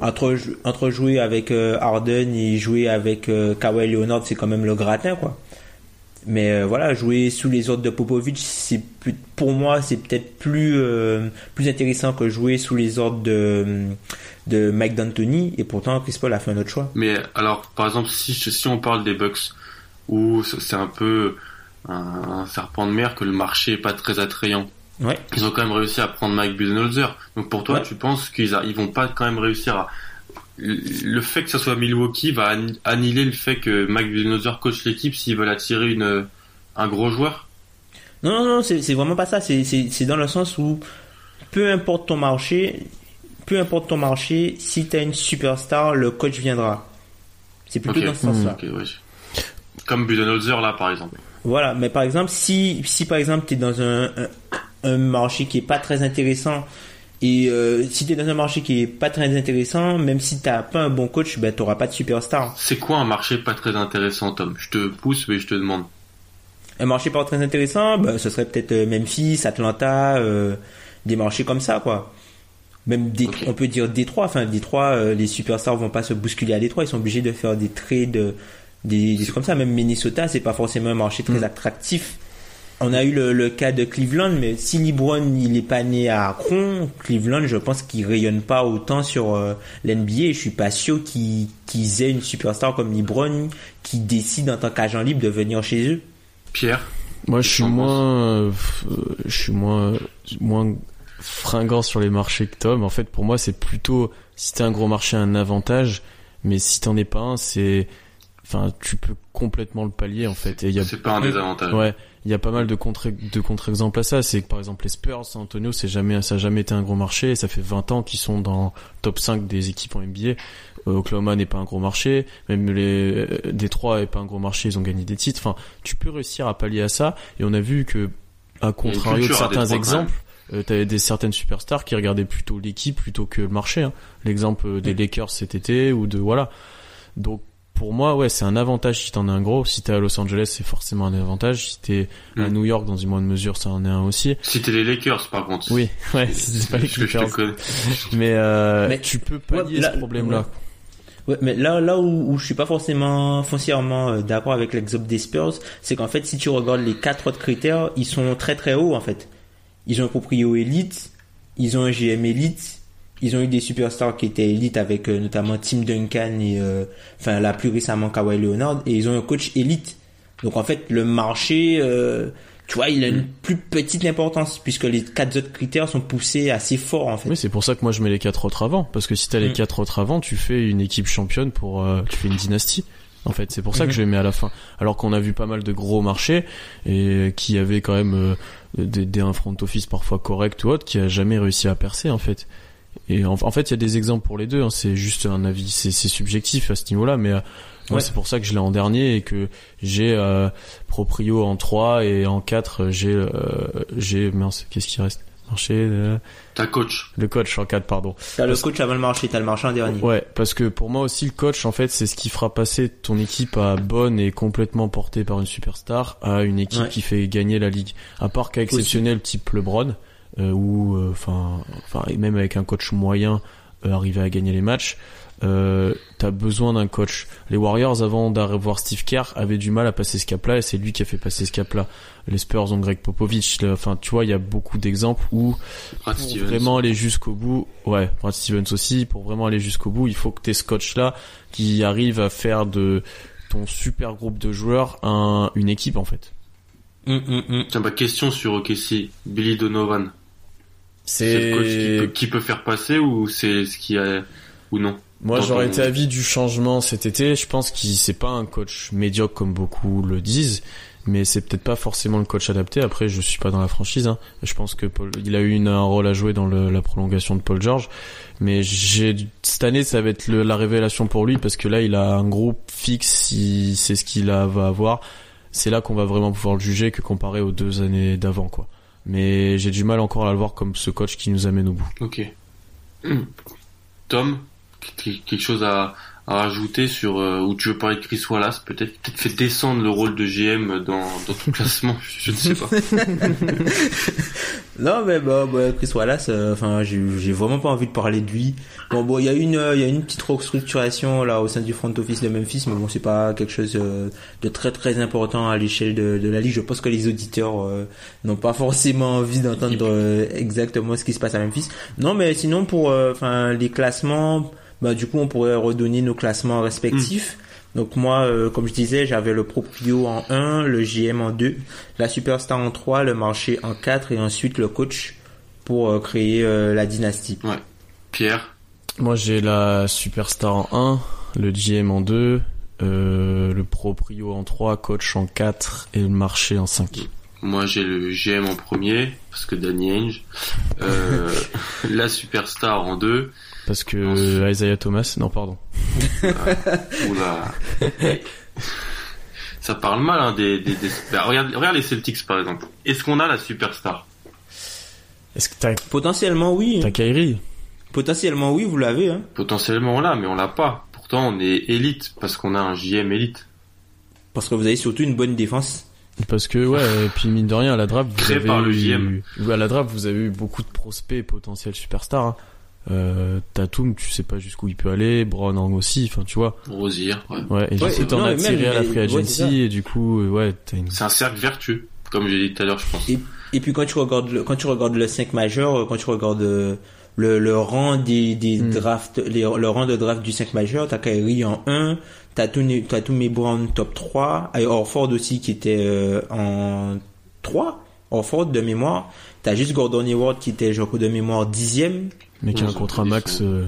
entre, entre jouer avec euh, Harden et jouer avec euh, Kawhi Leonard, c'est quand même le gratin, quoi. Mais euh, voilà, jouer sous les ordres de Popovich, c'est plus- pour moi, c'est peut-être plus euh, plus intéressant que jouer sous les ordres de de Mike D'Antoni. Et pourtant, Chris Paul a fait un autre choix. Mais alors, par exemple, si, si on parle des Bucks, où c'est un peu un, un serpent de mer que le marché est pas très attrayant, Ouais. ils ont quand même réussi à prendre Mike Budenholzer. Donc pour toi, Ouais. tu penses qu'ils a- ils vont pas quand même réussir à le fait que ça soit Milwaukee va anni- annihiler le fait que Mike Budenholzer coach l'équipe s'ils veulent attirer une un gros joueur? Non, non, non, c'est vraiment pas ça. C'est dans le sens où peu importe ton marché, peu importe ton marché, si t'as une superstar, le coach viendra. C'est plutôt dans ce sens-là. Comme Budenholzer là par exemple. Voilà, mais par exemple, si, si par exemple tu es dans un, un, un marché qui est pas très intéressant, et euh, si tu es dans un marché qui est pas très intéressant, même si t'as pas un bon coach, ben t'auras pas de superstar. C'est quoi un marché pas très intéressant, Tom? Je te pousse, mais je te demande. Un marché pas très intéressant, ben ce serait peut-être euh, Memphis, Atlanta, euh, des marchés comme ça, quoi. même des, on peut dire Détroit. Enfin, Détroit, euh, les superstars vont pas se bousculer à Détroit. Ils sont obligés de faire des trades, des, des comme ça. Même Minnesota, c'est pas forcément un marché très attractif. On a eu le, le cas de Cleveland, mais si LeBron il est pas né à Akron, Cleveland, je pense qu'il rayonne pas autant sur euh, l'NBA. Je suis pas sûr qu'ils aient une superstar comme LeBron qui décide en tant qu'agent libre de venir chez eux. Pierre, Moi, je suis moins, euh, je suis moins, moins fringant sur les marchés que Tom. En fait, pour moi, c'est plutôt si t'as un gros marché, un avantage, mais si t'en es pas un, c'est, enfin, tu peux complètement le pallier en fait. Et il y a, c'est pas un désavantage. ouais, il y a pas mal de contre de contre-exemples à ça. C'est que par exemple les Spurs, San Antonio, c'est jamais, ça a jamais été un gros marché. Et ça fait 20 ans qu'ils sont dans top 5 des équipes en NBA. Euh, Oklahoma n'est pas un gros marché, même les euh, Détroit n'est pas un gros marché, ils ont gagné des titres. Enfin, tu peux réussir à pallier à ça. Et on a vu que, à contrario de certains exemples, euh, t'avais des certaines superstars qui regardaient plutôt l'équipe plutôt que le marché. Hein. L'exemple euh, des Lakers cet été ou de voilà. Donc pour moi, ouais, c'est un avantage si t'en as un gros. Si t'es à Los Angeles, c'est forcément un avantage. Si t'es à Mm. New York, dans une moindre mesure, ça en est un aussi. Si t'es les Lakers, par contre. Oui, *laughs* ouais, c'est pas les connais. *laughs* Mais, euh, Mais- tu peux pallier Ouais, là- ce problème-là. Ouais, mais là, là où, où je suis pas forcément foncièrement euh, d'accord avec l'exemple des Spurs, c'est qu'en fait, si tu regardes les quatre autres critères, ils sont très très hauts en fait. Ils ont un proprio élite, ils ont un GM élite, ils ont eu des superstars qui étaient élites avec euh, notamment Tim Duncan et euh, enfin là plus récemment Kawhi Leonard et ils ont un coach élite. Donc en fait, le marché, euh, tu vois, il a une plus petite importance puisque les quatre autres critères sont poussés assez fort en fait. Oui, c'est pour ça que moi je mets les quatre autres avant. Parce que si t'as les Mm. quatre autres avant, tu fais une équipe championne pour, tu fais une dynastie. En fait, c'est pour ça que Mhm. je les mets à la fin. Alors qu'on a vu pas mal de gros marchés et qui avaient quand même des, des un front office parfois correct ou autre qui a jamais réussi à percer en fait. Et en, en fait, il y a des exemples pour les deux. hein. C'est juste un avis, c'est c'est subjectif à ce niveau-là, mais euh, moi Ouais. c'est pour ça que je l'ai en dernier et que j'ai euh, proprio en 3 et en 4 j'ai euh, j'ai mince, qu'est-ce qui reste? Marché, euh, Ta coach. le coach en 4 pardon. T'as le coach avant le marché, t'as le marché en dernier. Ouais, parce que pour moi aussi le coach en fait c'est ce qui fera passer ton équipe à bonne et complètement portée par une superstar à une équipe Ouais. qui fait gagner la ligue. À part cas exceptionnel type LeBron euh, ou enfin enfin et même avec un coach moyen euh, arriver à gagner les matchs. Euh, t'as besoin d'un coach. Les Warriors avant d'avoir Steve Kerr avaient du mal à passer ce cap-là et c'est lui qui a fait passer ce cap-là. Les Spurs ont Greg Popovich. Le- Enfin, tu vois, il y a beaucoup d'exemples où Brad pour Stevens. vraiment aller jusqu'au bout, ouais, Brad Stevens aussi, pour vraiment aller jusqu'au bout, il faut que t'aies ce coach-là qui arrive à faire de ton super groupe de joueurs un, une équipe en fait. Hum, hum, hum. Tiens, bah, question sur OKC. Billy Donovan. C'est le coach qui peut, qui peut faire passer ou c'est ce qui a, ou non? Moi, j'aurais ton- été avis du changement cet été. Je pense qu'il c'est pas un coach médiocre comme beaucoup le disent, mais c'est peut-être pas forcément le coach adapté. Après, je suis pas dans la franchise. Hein. Je pense que Paul, il a eu une, un rôle à jouer dans le- la prolongation de Paul George, mais j'ai cette année, ça va être le- la révélation pour lui parce que là, il a un groupe fixe. Il sait ce qu'il va avoir. C'est là qu'on va vraiment pouvoir le juger que comparé aux deux années d'avant, quoi. Mais j'ai du mal encore à le voir comme ce coach qui nous amène au bout. Ok. *clears throat* Tom, qu- quelque chose à, à rajouter sur euh, où tu veux parler de Chris Wallace peut-être peut-être fait descendre le rôle de GM dans, dans ton classement *laughs* je ne sais pas *laughs* Non, mais bah, bah, Chris Wallace, euh, enfin, j'ai j'ai vraiment pas envie de parler de lui. Bon, bon, il y a une, euh, il y a une petite restructuration là au sein du front office de Memphis, mais bon, c'est pas quelque chose euh, de très très important à l'échelle de, de la ligue. Je pense que les auditeurs euh, n'ont pas forcément envie d'entendre euh, exactement ce qui se passe à Memphis. Non, mais sinon pour, euh, enfin, les classements, bah, du coup, on pourrait redonner nos classements respectifs. Donc moi, euh, comme je disais, j'avais le proprio en 1, le GM en 2, la superstar en 3, le marché en 4 et ensuite le coach pour euh, créer euh, la dynastie. ouais Pierre? Moi j'ai la Superstar en 1, le GM en 2, euh, le Proprio en 3, Coach en 4 et le marché en 5. moi j'ai le GM en premier parce que Danny Ainge euh, *laughs* la superstar en deux Parce que Isaiah Thomas, non pardon. Oula. Ça parle mal hein, des, des, des- bah, regarde, regarde les Celtics par exemple. Est-ce qu'on a la superstar? Est-ce que t'as, Potentiellement oui. t'as Kyrie? Potentiellement oui, vous l'avez. Hein. Potentiellement on l'a, mais on l'a pas. Pourtant on est élite parce qu'on a un JM élite. Parce que vous avez surtout une bonne défense. Parce que ouais, et puis mine de rien à la draft vous Créé avez par le eu, GM. à la draft vous avez eu beaucoup de prospects potentiels superstars. hein. Euh, Tatum, tu sais pas jusqu'où il peut aller. Brown aussi, enfin tu vois. Rosier, ouais. Ouais, et Ouais, du coup, t'en as tiré à la free agency et du coup, euh, ouais, t'as une. C'est un cercle vertueux, comme j'ai dit tout à l'heure, je pense. Et, et puis quand tu regardes le, quand tu regardes le 5 majeur, euh, quand tu regardes euh, le, le rang des, des Hmm. drafts, les, le rang de draft du 5 majeur, t'as Kyrie en 1, t'as t'as Toomey Brown top 3, et Orford aussi qui était euh, en 3, Orford de mémoire, t'as juste Gordon Hayward qui était genre de mémoire dixième, Mais qui a un Ouais, contrat max. euh,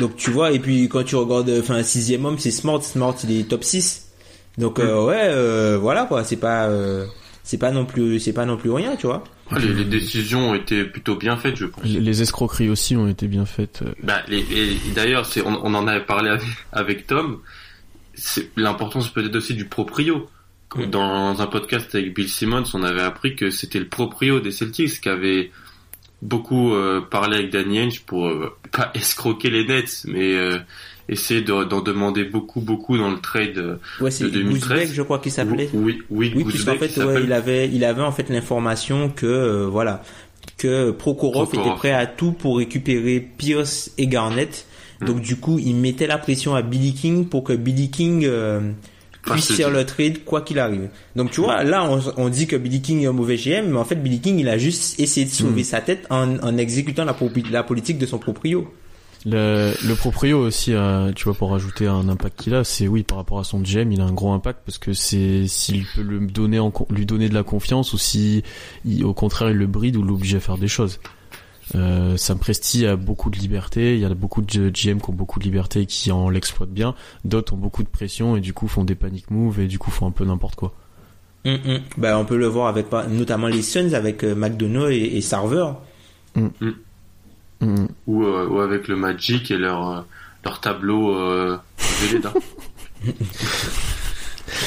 donc tu vois, et puis quand tu regardes, euh, enfin sixième homme, c'est Smart, Smart il est top 6. Donc euh, ouais, euh, voilà quoi, c'est pas, euh, c'est pas non plus, c'est pas non plus rien, tu vois. Ouais, les, les décisions ont été plutôt bien faites, je pense. les, les escroqueries aussi ont été bien faites. Bah, les, d'ailleurs, c'est, on, on en avait parlé avec, avec Tom. C'est l'importance peut-être aussi du proprio. Mm. Dans un podcast avec Bill Simmons, on avait appris que c'était le proprio des Celtics qui avait beaucoup euh, parlé avec Danny Ainge pour euh, pas *laughs* escroquer les Nets, mais euh, essayer de- d'en demander beaucoup, beaucoup dans le trade. Ouais, de 2013. Gouzbeck, je crois qu'il s'appelait. Oui, oui, Oui, puisqu'en fait, il ouais, il avait, il avait en fait l'information que, euh, voilà, que Prokhorov Prokhorov. était prêt à tout pour récupérer Pierce et Garnett. Hmm. Donc du coup, il mettait la pression à Billy King pour que Billy King euh, puisse faire le trade quoi qu'il arrive. Donc tu vois, là, on, on dit que Billy King est un mauvais GM, mais en fait, Billy King, il a juste essayé de sauver sa tête en, en exécutant la, la politique de son proprio. Le, le proprio aussi, euh, tu vois, pour rajouter un impact qu'il a, c'est oui, par rapport à son GM, il a un gros impact parce que c'est s'il peut le donner en, lui donner de la confiance ou si, il- au contraire, il le bride ou l'oblige à faire des choses. Euh, Sam Presti a beaucoup de liberté, il y a beaucoup de GM qui ont beaucoup de liberté et qui en l'exploitent bien, d'autres ont beaucoup de pression et du coup font des panic moves et du coup font un peu n'importe quoi. Ben, on peut le voir avec notamment les Suns avec euh, McDonough et, et Sarver. Mm. ou, euh, ou avec le Magic et leur euh, leur tableau euh, Véleda. *laughs*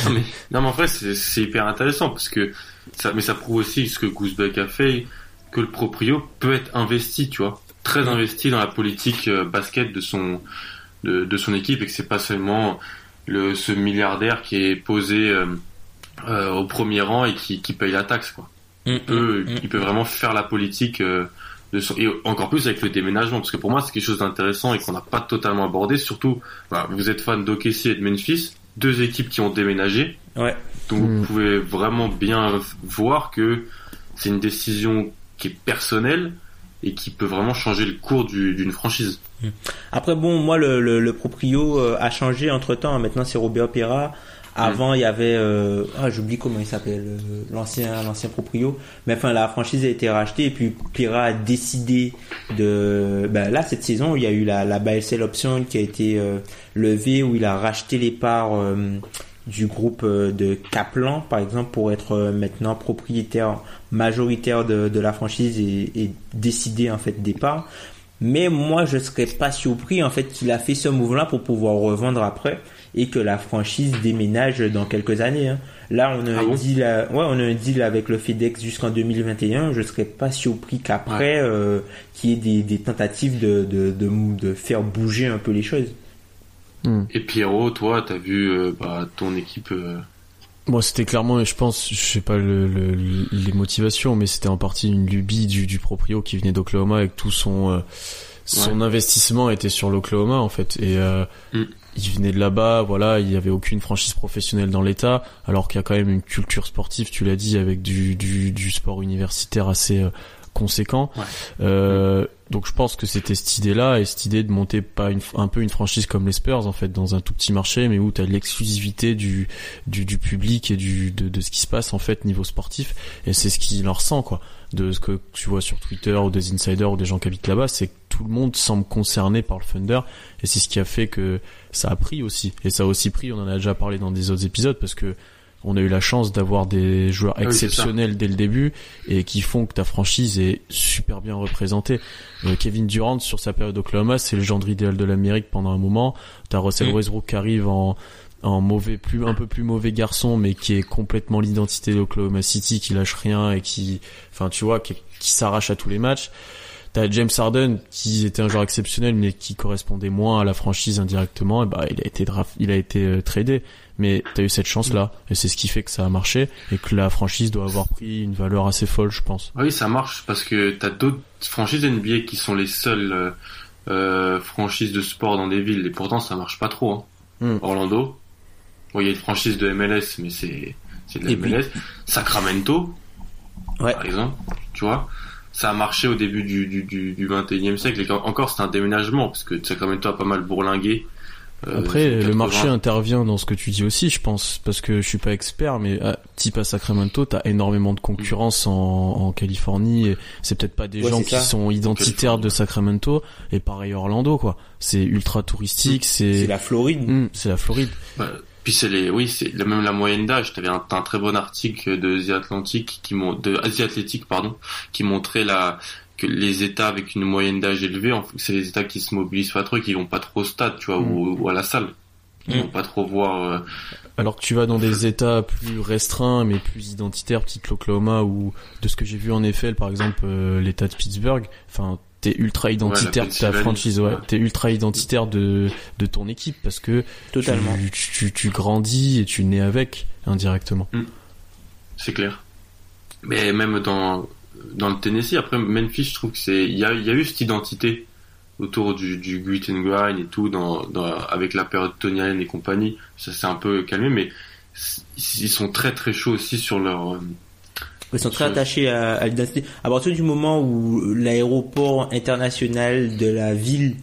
non, mais, non mais en vrai c'est hyper intéressant parce que ça mais ça prouve aussi ce que Goosbeck a fait que le proprio peut être investi tu vois très investi dans la politique euh, basket de son de, de son équipe et que c'est pas seulement le ce milliardaire qui est posé euh, euh, au premier rang et qui, qui paye la taxe quoi Hum, il peut, hum, hum. il peut vraiment faire la politique euh, de son, et encore plus avec le déménagement, parce que pour moi c'est quelque chose d'intéressant et qu'on n'a pas totalement abordé. Surtout, voilà, vous êtes fan d'OKC et de Memphis, deux équipes qui ont déménagé, Ouais. donc Mm. vous pouvez vraiment bien voir que c'est une décision qui est personnelle et qui peut vraiment changer le cours du- d'une franchise. Après bon, moi le, le, le proprio euh, a changé entre temps. Maintenant c'est Robert Pera. Avant il y avait euh, ah j'oublie comment il s'appelle euh, l'ancien l'ancien proprio. Mais enfin la franchise a été rachetée et puis Pera a décidé de ben là cette saison il y a eu la la buy option qui a été euh, levée où il a racheté les parts du groupe euh, de Kaplan par exemple pour être euh, maintenant propriétaire majoritaire de, de la franchise et, et décider en fait des parts. Mais moi, je serais pas surpris en fait qu'il a fait ce move-là pour pouvoir revendre après et que la franchise déménage dans quelques années. hein. Là, on a Ah un bon? deal, à- ouais, on a un deal avec le FedEx jusqu'en 2021. Je serais pas surpris qu'après euh, qu'il y ait des, des tentatives de, de, de, de faire bouger un peu les choses. Et Pierrot, toi, t'as vu euh, bah, ton équipe euh, Moi, c'était clairement, je pense, je sais pas le, le- les motivations, mais c'était en partie une lubie du, du proprio qui venait d'Oklahoma et que tout son euh, son investissement était sur l'Oklahoma en fait. Et euh, Mm. il venait de là-bas, voilà, il y avait aucune franchise professionnelle dans l'État, alors qu'il y a quand même une culture sportive, tu l'as dit, avec du, du, du sport universitaire assez euh, conséquent. Ouais. Euh, donc je pense que c'était cette idée-là et cette idée de monter pas une, un peu une franchise comme les Spurs en fait dans un tout petit marché, mais où tu as l'exclusivité du, du du public et du de, de ce qui se passe en fait niveau sportif. Et c'est ce qu'il en ressent quoi, de ce que tu vois sur Twitter ou des insiders ou des gens qui habitent là-bas, c'est que tout le monde semble concerné par le Thunder et c'est ce qui a fait que ça a pris aussi. Et ça a aussi pris, on en a déjà parlé dans des autres épisodes parce que on a eu la chance d'avoir des joueurs Ah oui, exceptionnels dès le début et qui font que ta franchise est super bien représentée. Euh, Kevin Durant sur sa période d'Oklahoma, c'est le genre idéal de l'Amérique pendant un moment. T'as Russell Mm. Westbrook qui arrive en en mauvais plus un peu plus mauvais garçon mais qui est complètement l'identité d'Oklahoma City qui lâche rien et qui enfin tu vois qui, qui s'arrache à tous les matchs t'as James Harden qui était un joueur exceptionnel mais qui correspondait moins à la franchise indirectement. Et bah, il a été draft, il a été euh, tradé. Mais t'as eu cette chance là et c'est ce qui fait que ça a marché et que la franchise doit avoir pris une valeur assez folle, je pense. Oui, ça marche parce que t'as d'autres franchises NBA qui sont les seules euh, euh, franchises de sport dans des villes et pourtant ça marche pas trop. Hein. Hmm. Orlando, bon, il y a une franchise de MLS mais c'est c'est de la Et puis- MLS. Sacramento, Ouais. par exemple, tu vois. Ça a marché au début du, du, du, du 21e siècle et encore c'est un déménagement parce que Sacramento a pas mal bourlingué. Euh, Après, le 80. marché intervient dans ce que tu dis aussi, je pense, parce que je suis pas expert, mais à, type à Sacramento, t'as énormément de concurrence en, en Californie. et C'est peut-être pas des Ouais, gens qui ça. sont identitaires de Sacramento, et pareil Orlando, quoi. C'est ultra touristique, c'est C'est la Floride. Hmm, c'est la Floride. Bah, puis c'est les, oui, c'est même la moyenne d'âge. T'avais un, un très bon article de The Atlantic qui de Asie Athletic, pardon, qui montrait la, que les États avec une moyenne d'âge élevée, en fait, c'est les États qui se mobilisent pas trop, et qui vont pas trop au stade, tu vois, ou, ou à la salle. Ils Mm. vont pas trop voir, euh, Alors que tu vas dans des États plus restreints, mais plus identitaires, type l'Oklahoma ou de ce que j'ai vu en Eiffel, par exemple euh, l'État de Pittsburgh. Enfin, t'es ultra identitaire de ta franchise, ouais. ouais. T'es ultra identitaire de de ton équipe parce que Totalement. Tu, tu, tu grandis et tu nais avec indirectement. c'est clair. Mais même dans, dans le Tennessee, après Memphis, je trouve que c'est, il y a, il y a eu cette identité autour du, du grit and grind et tout, dans, dans, avec la période Tony Allen et compagnie. Ça s'est un peu calmé, mais ils sont très très chauds aussi sur leur, euh, Ils sont très Sur- attachés à, à l'identité. À partir du moment où l'aéroport international de la ville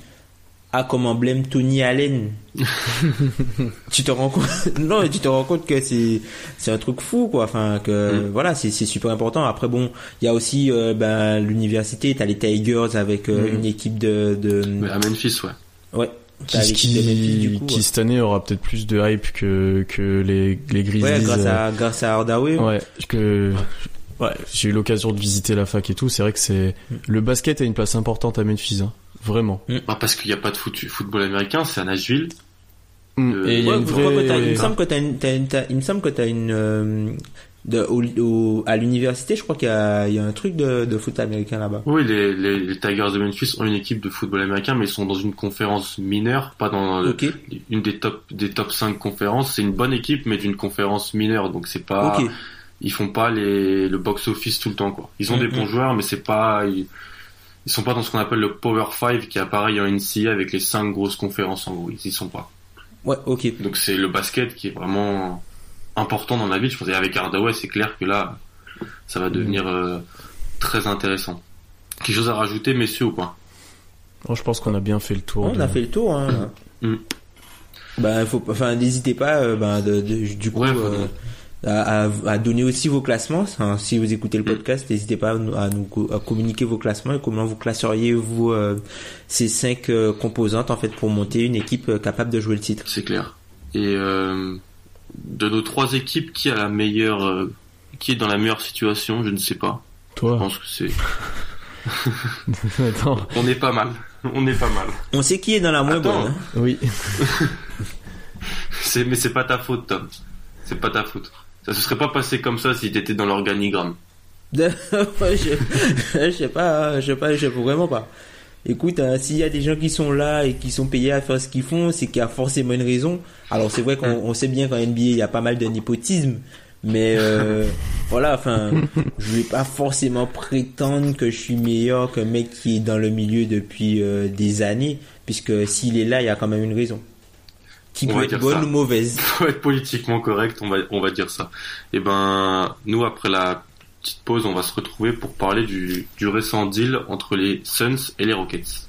a comme emblème Tony Allen, *laughs* tu te rends compte, *laughs* non, tu te rends compte que c'est, c'est un truc fou, quoi. Enfin, que, Mm. voilà, c'est, c'est super important. Après, bon, il y a aussi, euh, ben, l'université, t'as les Tigers avec euh, Mm. une équipe de, de, à Memphis, ouais. ouais. Qui, T'as l'équipe de Memphis, du qui, coup, qui ouais. cette année aura peut-être plus de hype que que les les Grizzlies. Ouais, grâce euh, à, grâce à Hardaway. Ouais, que ouais, j'ai eu l'occasion de visiter la fac et tout. C'est vrai que c'est le basket a une place importante à Memphis, hein. Vraiment. Bah, parce qu'il n'y a pas de foot, football américain, c'est à Nashville. Mm. Et il y a Ouais, une vraie. il me semble que t'as une, t'as une- t'as- il me semble que t'as une, euh, de, au, au- à l'université, je crois qu'il y a, il y a un truc de, de foot américain là-bas. Oui, les, les, les Tigers de Memphis ont une équipe de football américain, mais ils sont dans une conférence mineure, pas dans euh, une des top des top 5 conférences. C'est une bonne équipe, mais d'une conférence mineure, donc c'est pas. Ok. Ils font pas les le box office tout le temps, quoi. Ils ont des Mhm. bons joueurs, mais c'est pas. Ils, ils sont pas dans ce qu'on appelle le Power 5 qui est pareil en NCAA avec les cinq grosses conférences en gros. Ils y sont pas. Ouais, ok. Donc c'est le basket qui est vraiment important dans la ville. Je pense qu'avec Hardaway, c'est clair que là, ça va devenir euh, très intéressant. Quelque chose à rajouter, messieurs, ou pas? Oh, je pense qu'on a bien fait le tour. On de- a fait le tour, hein. Mm. Ben, faut, enfin, n'hésitez pas, euh, ben, de, de- du coup, Ouais, faut- euh, à, donner aussi vos classements. Hein, si vous écoutez le Mm. podcast, n'hésitez pas à nous, à nous co- à communiquer vos classements et comment vous classeriez vous euh, ces cinq euh, composantes en fait pour monter une équipe euh, capable de jouer le titre. C'est clair. Et euh, de nos trois équipes, qui a la meilleure, euh, qui est dans la meilleure situation? Je ne sais pas. Je Toi. pense que c'est. *laughs* Attends. On est pas mal. On est pas mal. On sait qui est dans la moins Attends. bonne. hein. Oui. *laughs* C'est mais c'est pas ta faute, Tom. C'est pas ta faute. Ça se serait pas passé comme ça si t'étais dans l'organigramme. *laughs* je, je sais pas, hein, je sais pas, je sais vraiment pas. Écoute, hein, s'il y a des gens qui sont là et qui sont payés à faire ce qu'ils font, c'est qu'il y a forcément une raison. Alors c'est vrai qu'on on sait bien qu'en NBA il y a pas mal de népotisme, mais euh, *laughs* voilà, enfin, je vais pas forcément prétendre que je suis meilleur qu'un mec qui est dans le milieu depuis euh, des années, puisque s'il est là, il y a quand même une raison, qui On peut va être dire bonne ça. ou mauvaise. *laughs* Pour être politiquement correct, on va, on va dire ça. Et ben, nous, après la petite pause, on va se retrouver pour parler du, du récent deal entre les Suns et les Rockets.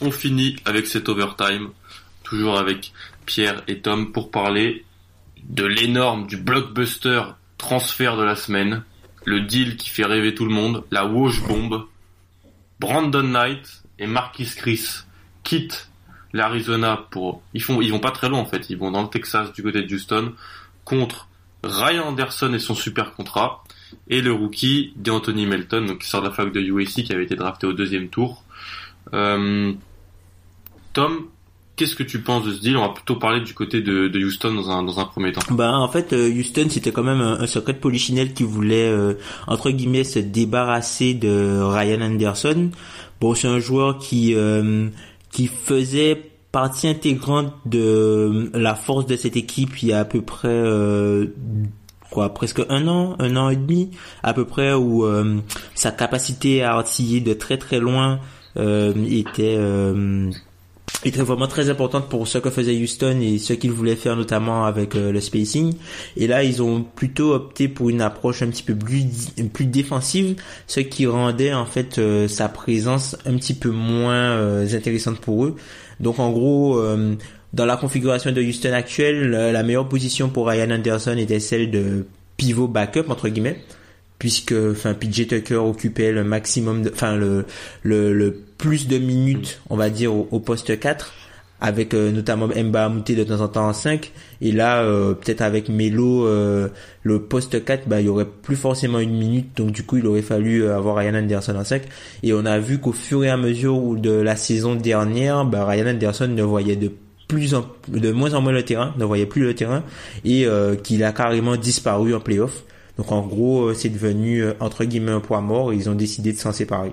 On finit avec cet overtime, toujours avec Pierre et Tom pour parler de l'énorme, du blockbuster transfert de la semaine, le deal qui fait rêver tout le monde, la wash bomb. Brandon Knight et Marquis Chris quittent l'Arizona pour, ils vont pas très loin en fait, ils vont dans le Texas du côté de Houston contre Ryan Anderson et son super contrat et le rookie d'Anthony Melton, qui sort de la fac de USC qui avait été drafté au deuxième tour. Euh, Tom, qu'est-ce que tu penses de ce deal? On va plutôt parler du côté de, de Houston dans un, dans un premier temps. Bah en fait euh, Houston c'était quand même un, un secret de polichinelle qui voulait euh, entre guillemets se débarrasser de Ryan Anderson. Bon c'est un joueur qui euh, qui faisait partie intégrante de la force de cette équipe il y a à peu près euh, quoi presque un an un an et demi à peu près où euh, sa capacité à artiller de très très loin euh, était euh, était vraiment très importante pour ce que faisait Houston et ce qu'il voulait faire notamment avec euh, le spacing. Et là, ils ont plutôt opté pour une approche un petit peu plus plus défensive, ce qui rendait en fait euh, sa présence un petit peu moins euh, intéressante pour eux. Donc en gros, euh, dans la configuration de Houston actuelle, la, la meilleure position pour Ryan Anderson était celle de pivot backup entre guillemets puisque enfin PJ Tucker occupait le maximum de enfin le le, plus de minutes on va dire au, poste 4 avec euh, notamment Mba Amouté de temps en temps en 5 et là euh, peut-être avec Melo euh, le poste 4 bah il y aurait plus forcément une minute. Donc du coup il aurait fallu euh, avoir Ryan Anderson en 5 et on a vu qu'au fur et à mesure de la saison dernière bah Ryan Anderson ne voyait de plus en de moins en moins le terrain ne voyait plus le terrain. Et qu'il a carrément disparu en playoff donc en gros, euh, c'est devenu euh, entre guillemets un poids mort et ils ont décidé de s'en séparer.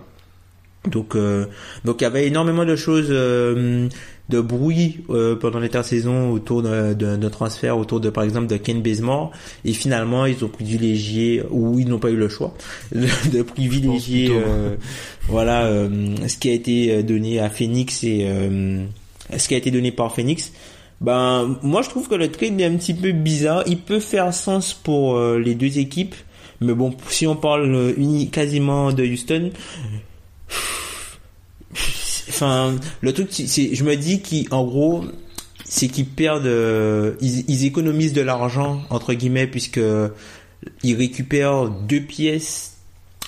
Donc euh, donc il y avait énormément de choses euh, de bruit euh, pendant l'intersaison autour de, de, de transferts autour de par exemple de Ken Bazemore et finalement ils ont privilégié ou ils n'ont pas eu le choix *laughs* de, privilégier plutôt. euh, voilà euh, ce qui a été donné à Phoenix et euh, ce qui a été donné par Phoenix ben, moi je trouve que le trade est un petit peu bizarre. Il peut faire sens pour euh, les deux équipes, mais bon, si on parle euh, quasiment de Houston, *sighs* enfin, le truc, c'est- je me dis qu'en gros, c'est qu'ils perdent, euh, ils, ils économisent de l'argent entre guillemets puisque ils récupèrent deux pièces.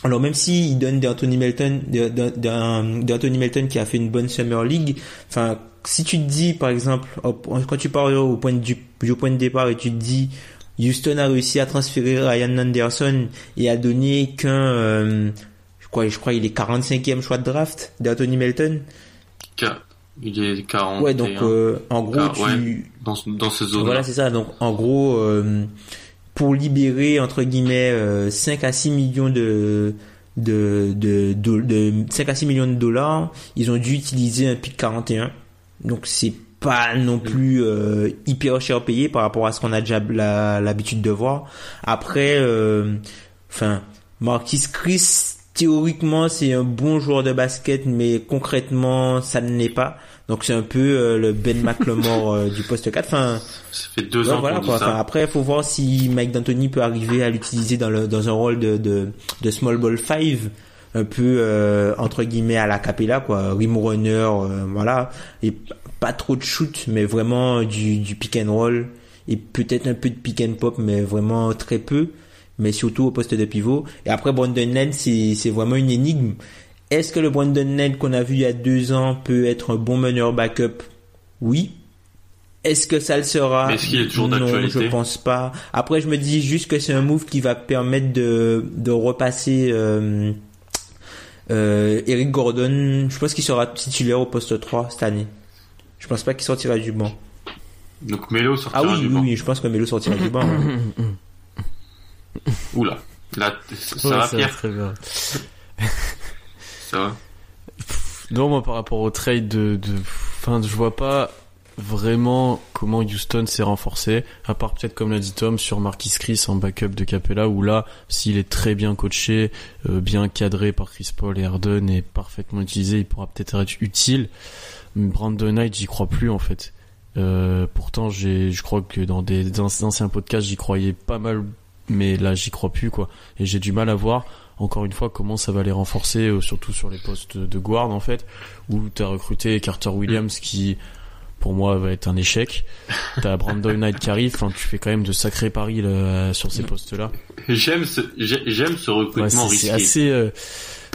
Alors même si ils donnent d'Anthony Melton, d'Anthony Melton qui a fait une bonne Summer League, enfin si tu te dis par exemple quand tu pars au point de, du, du point de départ et tu te dis Houston a réussi à transférer Ryan Anderson et a donné qu'un euh, je crois je crois il est 45e choix de draft d'Anthony Melton. Il est 40. Ouais donc euh, en gros Ah, tu ouais. dans, dans ces zones. voilà, c'est ça. Donc, en gros, euh, pour libérer, entre guillemets, euh, 5 à 6 millions de, de, de, de, de- 5 à 6 millions de dollars, ils ont dû utiliser un pic 41. Donc, c'est pas non plus euh, hyper cher payé par rapport à ce qu'on a déjà l'habitude de voir. Après, euh, enfin, Marquis Chris, théoriquement, c'est un bon joueur de basket, mais concrètement, ça ne l'est pas. Donc, c'est un peu euh, le Ben McLemore euh, du poste 4. Enfin, Ça fait deux Ouais, ans voilà quoi. ça. Enfin, après, faut voir si Mike D'Antoni peut arriver à l'utiliser dans le dans un rôle de de, de small ball 5 un peu euh, entre guillemets à la capella quoi, rim runner, euh, voilà, et pas trop de shoot, mais vraiment du du pick and roll et peut-être un peu de pick and pop, mais vraiment très peu, mais surtout au poste de pivot. Et après Brandon Ned, c'est c'est vraiment une énigme. Est-ce que le Brandon Ned qu'on a vu il y a deux ans peut être un bon meneur backup? Oui. Est-ce que ça le sera? Est-ce qu'il est toujours Non, d'actualité? je pense pas. Après, je me dis juste que c'est un move qui va permettre de, de repasser euh, euh, Eric Gordon. Je pense qu'il sera titulaire au poste 3 cette année. Je pense pas qu'il sortira du banc. Donc Melo Ah sortira oui, du oui, banc. oui, je pense que Melo sortira du banc. hein. *coughs* Oula. Là, ça Ouais, va ça va très bien. Ça va Non, moi par rapport au trade de, de, enfin, je vois pas vraiment comment Houston s'est renforcé, à part peut-être comme l'a dit Tom sur Marquis Chris en backup de Capella, où là, s'il est très bien coaché, euh, bien cadré par Chris Paul et Harden et parfaitement utilisé, il pourra peut-être être utile. Mais Brandon Knight, j'y crois plus en fait. Euh, pourtant, j'ai, je crois que dans des, dans anciens podcasts, j'y croyais pas mal, mais là, j'y crois plus quoi. Et j'ai du mal à voir encore une fois comment ça va les renforcer euh, surtout sur les postes de guard en fait où t'as recruté Carter Williams qui pour moi va être un échec t'as Brandon Knight qui arrive enfin tu fais quand même de sacrés paris là, sur ces postes là J'aime ce, j'ai- j'aime ce ouais, recrutement c'est c'est risqué. assez euh,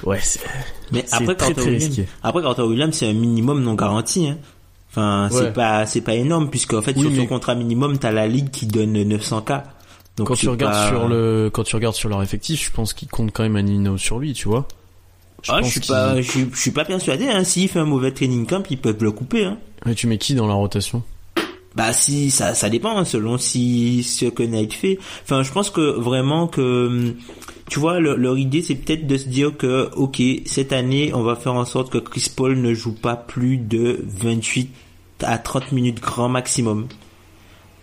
ouais c'est Mais après, très, très Williams, risqué. après Carter Williams, c'est un minimum non garanti. Hein. Enfin, Ouais. c'est pas, c'est pas énorme puisque en fait Oui, sur mais- contrat minimum, t'as la ligue qui donne 900k. Donc quand tu regardes pas- sur le quand tu regardes sur leur effectif je pense qu'ils comptent quand même un Nino sur lui tu vois Ah, pense je suis pas, je, suis- je suis pas persuadé. Hein. S'il fait un mauvais training camp, ils peuvent le couper. Hein. Ouais, tu mets qui dans la rotation? Bah si, ça, ça dépend hein, selon si ce que Knight fait. Enfin, je pense que vraiment que, hum, tu vois, le- leur idée c'est peut-être de se dire que, ok, cette année, on va faire en sorte que Chris Paul ne joue pas plus de 28 à 30 minutes grand maximum.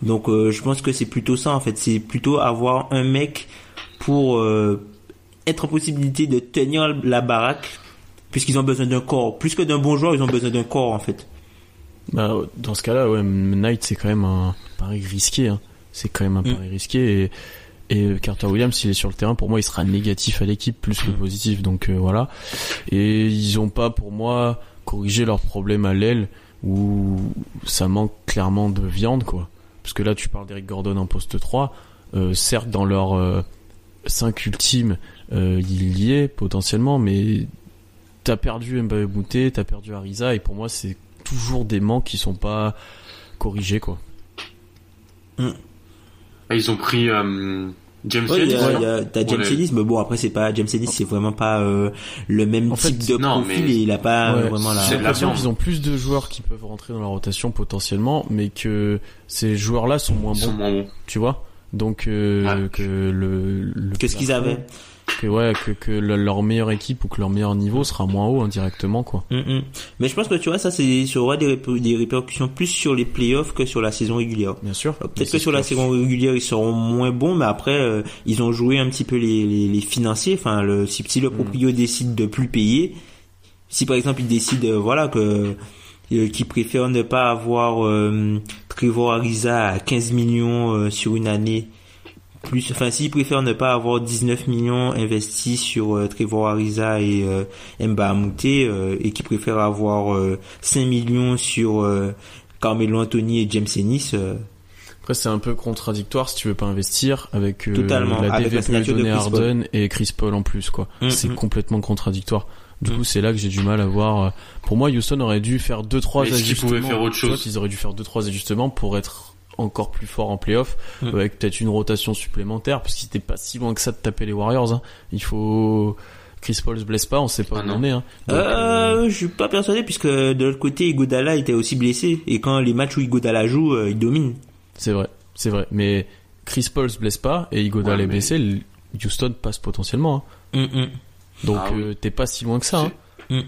Donc, euh, je pense que c'est plutôt ça en fait. C'est plutôt avoir un mec pour euh, être en possibilité de tenir la baraque, puisqu'ils ont besoin d'un corps. Plus que d'un bon joueur, ils ont besoin d'un corps en fait. Bah, dans ce cas-là, ouais, Knight, c'est quand même un pari risqué. Hein. C'est quand même un Mm. pari risqué. Et, et Carter Williams, s'il est sur le terrain, pour moi, il sera négatif à l'équipe plus que positif. Donc euh, voilà. Et ils ont pas, pour moi, corrigé leurs problèmes à l'aile où ça manque clairement de viande, quoi. Parce que là, tu parles d'Eric Gordon en poste 3. Euh, certes, dans leur euh, 5 ultimes, euh, il y est potentiellement, mais t'as perdu Mbappé Mouté, t'as perdu Ariza, et pour moi, c'est toujours des manques qui sont pas corrigés, quoi. Ah, Ils ont pris euh, James Ouais, t'as James Ennis, mais bon après c'est pas James Ennis, c'est vraiment pas euh, le même En fait, type de non, profil mais- et il a pas euh, Ouais, vraiment la. J'ai de l'impression qu'ils ont plus de joueurs qui peuvent rentrer dans la rotation potentiellement, mais que ces joueurs-là sont moins Ils sont bons, moins bons. tu vois? Donc euh, Ouais. que le, le Qu'est-ce qu'ils avaient que ouais que, que le- leur meilleure équipe ou que leur meilleur niveau sera moins haut indirectement quoi. Mm, mm. Mais je pense que tu vois ça c'est aura des, des répercussions plus sur les playoffs que sur la saison régulière. Bien sûr. Alors, Peut-être que sur la saison régulière ils seront moins bons, mais après euh, ils ont joué un petit peu les, les, les financiers. Enfin, le, si, si le proprio décide de plus payer, si par exemple il décide euh, voilà que euh, qu'il préfère ne pas avoir euh, Trevor Ariza à 15 millions euh, sur une année plus enfin s'il préfère ne pas avoir 19 millions investis sur euh, Trevor Ariza et euh, Mba Amouté euh, et qui préfère avoir euh, 5 millions sur euh, Carmelo Anthony et James Ennis euh, Après c'est un peu contradictoire si tu veux pas investir avec euh, Totalement, la avec la DVP de Chris Paul. Harden et Chris Paul en plus quoi. Mm, c'est mm. complètement contradictoire. Du coup, c'est là que j'ai du mal à voir. euh, Pour moi, Houston aurait dû faire deux trois Mais ajustements. pouvaient faire autre Tu vois, chose Ils auraient dû faire deux trois ajustements pour être encore plus fort en playoff, Mm. avec peut-être une rotation supplémentaire, parce qu'ils étaient pas si loin que ça de taper les Warriors. Hein. Il faut Chris Paul se blesse pas, on sait pas Ah où non. on est. Hein. Donc, euh, Euh, je suis pas persuadé puisque de l'autre côté Igodala était aussi blessé et quand les matchs où Igodala joue, euh, il domine. C'est vrai, c'est vrai. Mais Chris Paul se blesse pas et Iguodala Ouais, est mais- blessé. Houston passe potentiellement. hein. Mm, mm. Donc Ah oui. euh, t'es pas si loin que ça. Hein.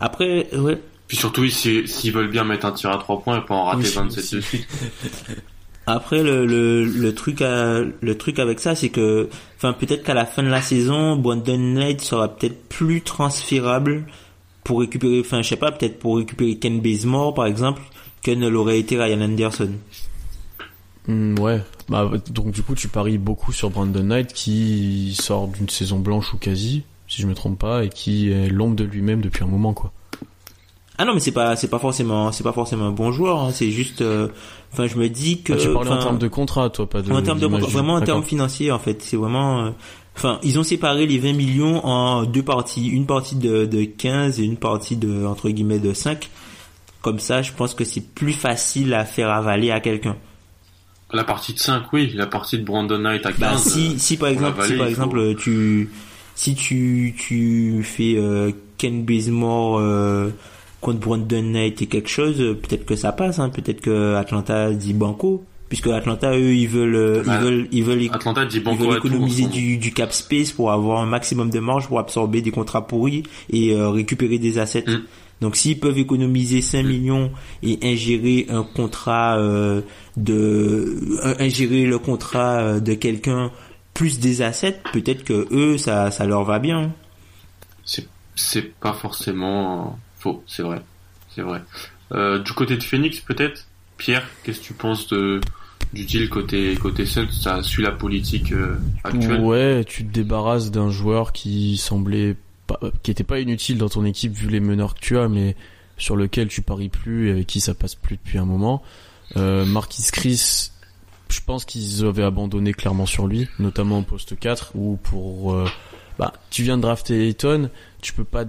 Après, ouais. Puis surtout, s'ils s'ils veulent bien mettre un tir à 3 points et pas en rater Oui, 27 aussi. de suite. *laughs* Après le, le, le truc à, le truc avec ça c'est que enfin peut-être qu'à la fin de la saison Brandon Knight sera peut-être plus transférable pour récupérer enfin je sais pas peut-être pour récupérer Ken Bazemore par exemple que ne l'aurait été Ryan Anderson. Hmm, ouais. Bah, donc du coup, tu paries beaucoup sur Brandon Knight qui sort d'une saison blanche ou quasi, si je me trompe pas, et qui est l'ombre de lui-même depuis un moment, quoi. Ah non mais c'est pas c'est pas forcément c'est pas forcément un bon joueur hein, c'est juste euh, enfin je me dis que Ah, tu parlais en termes de contrat, toi, pas de. en termes de du- vraiment en termes financiers en fait c'est vraiment euh, enfin ils ont séparé les 20 millions en deux parties une partie de, de 15 et une partie de entre guillemets de 5 comme ça je pense que c'est plus facile à faire avaler à quelqu'un La partie de 5, oui. La partie de Brandon Knight à 15. bah si euh, si par pour exemple si par exemple tu si tu tu fais euh, Ken Bazemore euh, contre Brandon Knight et quelque chose euh, peut-être que ça passe hein, peut-être que Atlanta dit banco. Puisque Atlanta eux ils veulent euh, Bah, ils veulent ils veulent Atlanta dit Ils veulent économiser du, du cap space pour avoir un maximum de marge pour absorber des contrats pourris et euh, récupérer des assets. Mm. Donc s'ils peuvent économiser 5 millions et ingérer un contrat euh, de euh, ingérer le contrat de quelqu'un plus des assets, peut-être que eux ça ça leur va bien. C'est c'est pas forcément faux, c'est vrai. C'est vrai. Euh, du côté de Phoenix, peut-être? Pierre, qu'est-ce que tu penses de du deal côté côté Suns? Ça suit la politique euh, actuelle? Ouais, tu te débarrasses d'un joueur qui semblait pas, qui était pas inutile dans ton équipe vu les meneurs que tu as, mais sur lequel tu paries plus et avec qui ça passe plus depuis un moment. Euh, Marquis Chris, je pense qu'ils avaient abandonné clairement sur lui, notamment au poste 4 où pour euh, bah tu viens de drafter Ayton, tu peux pas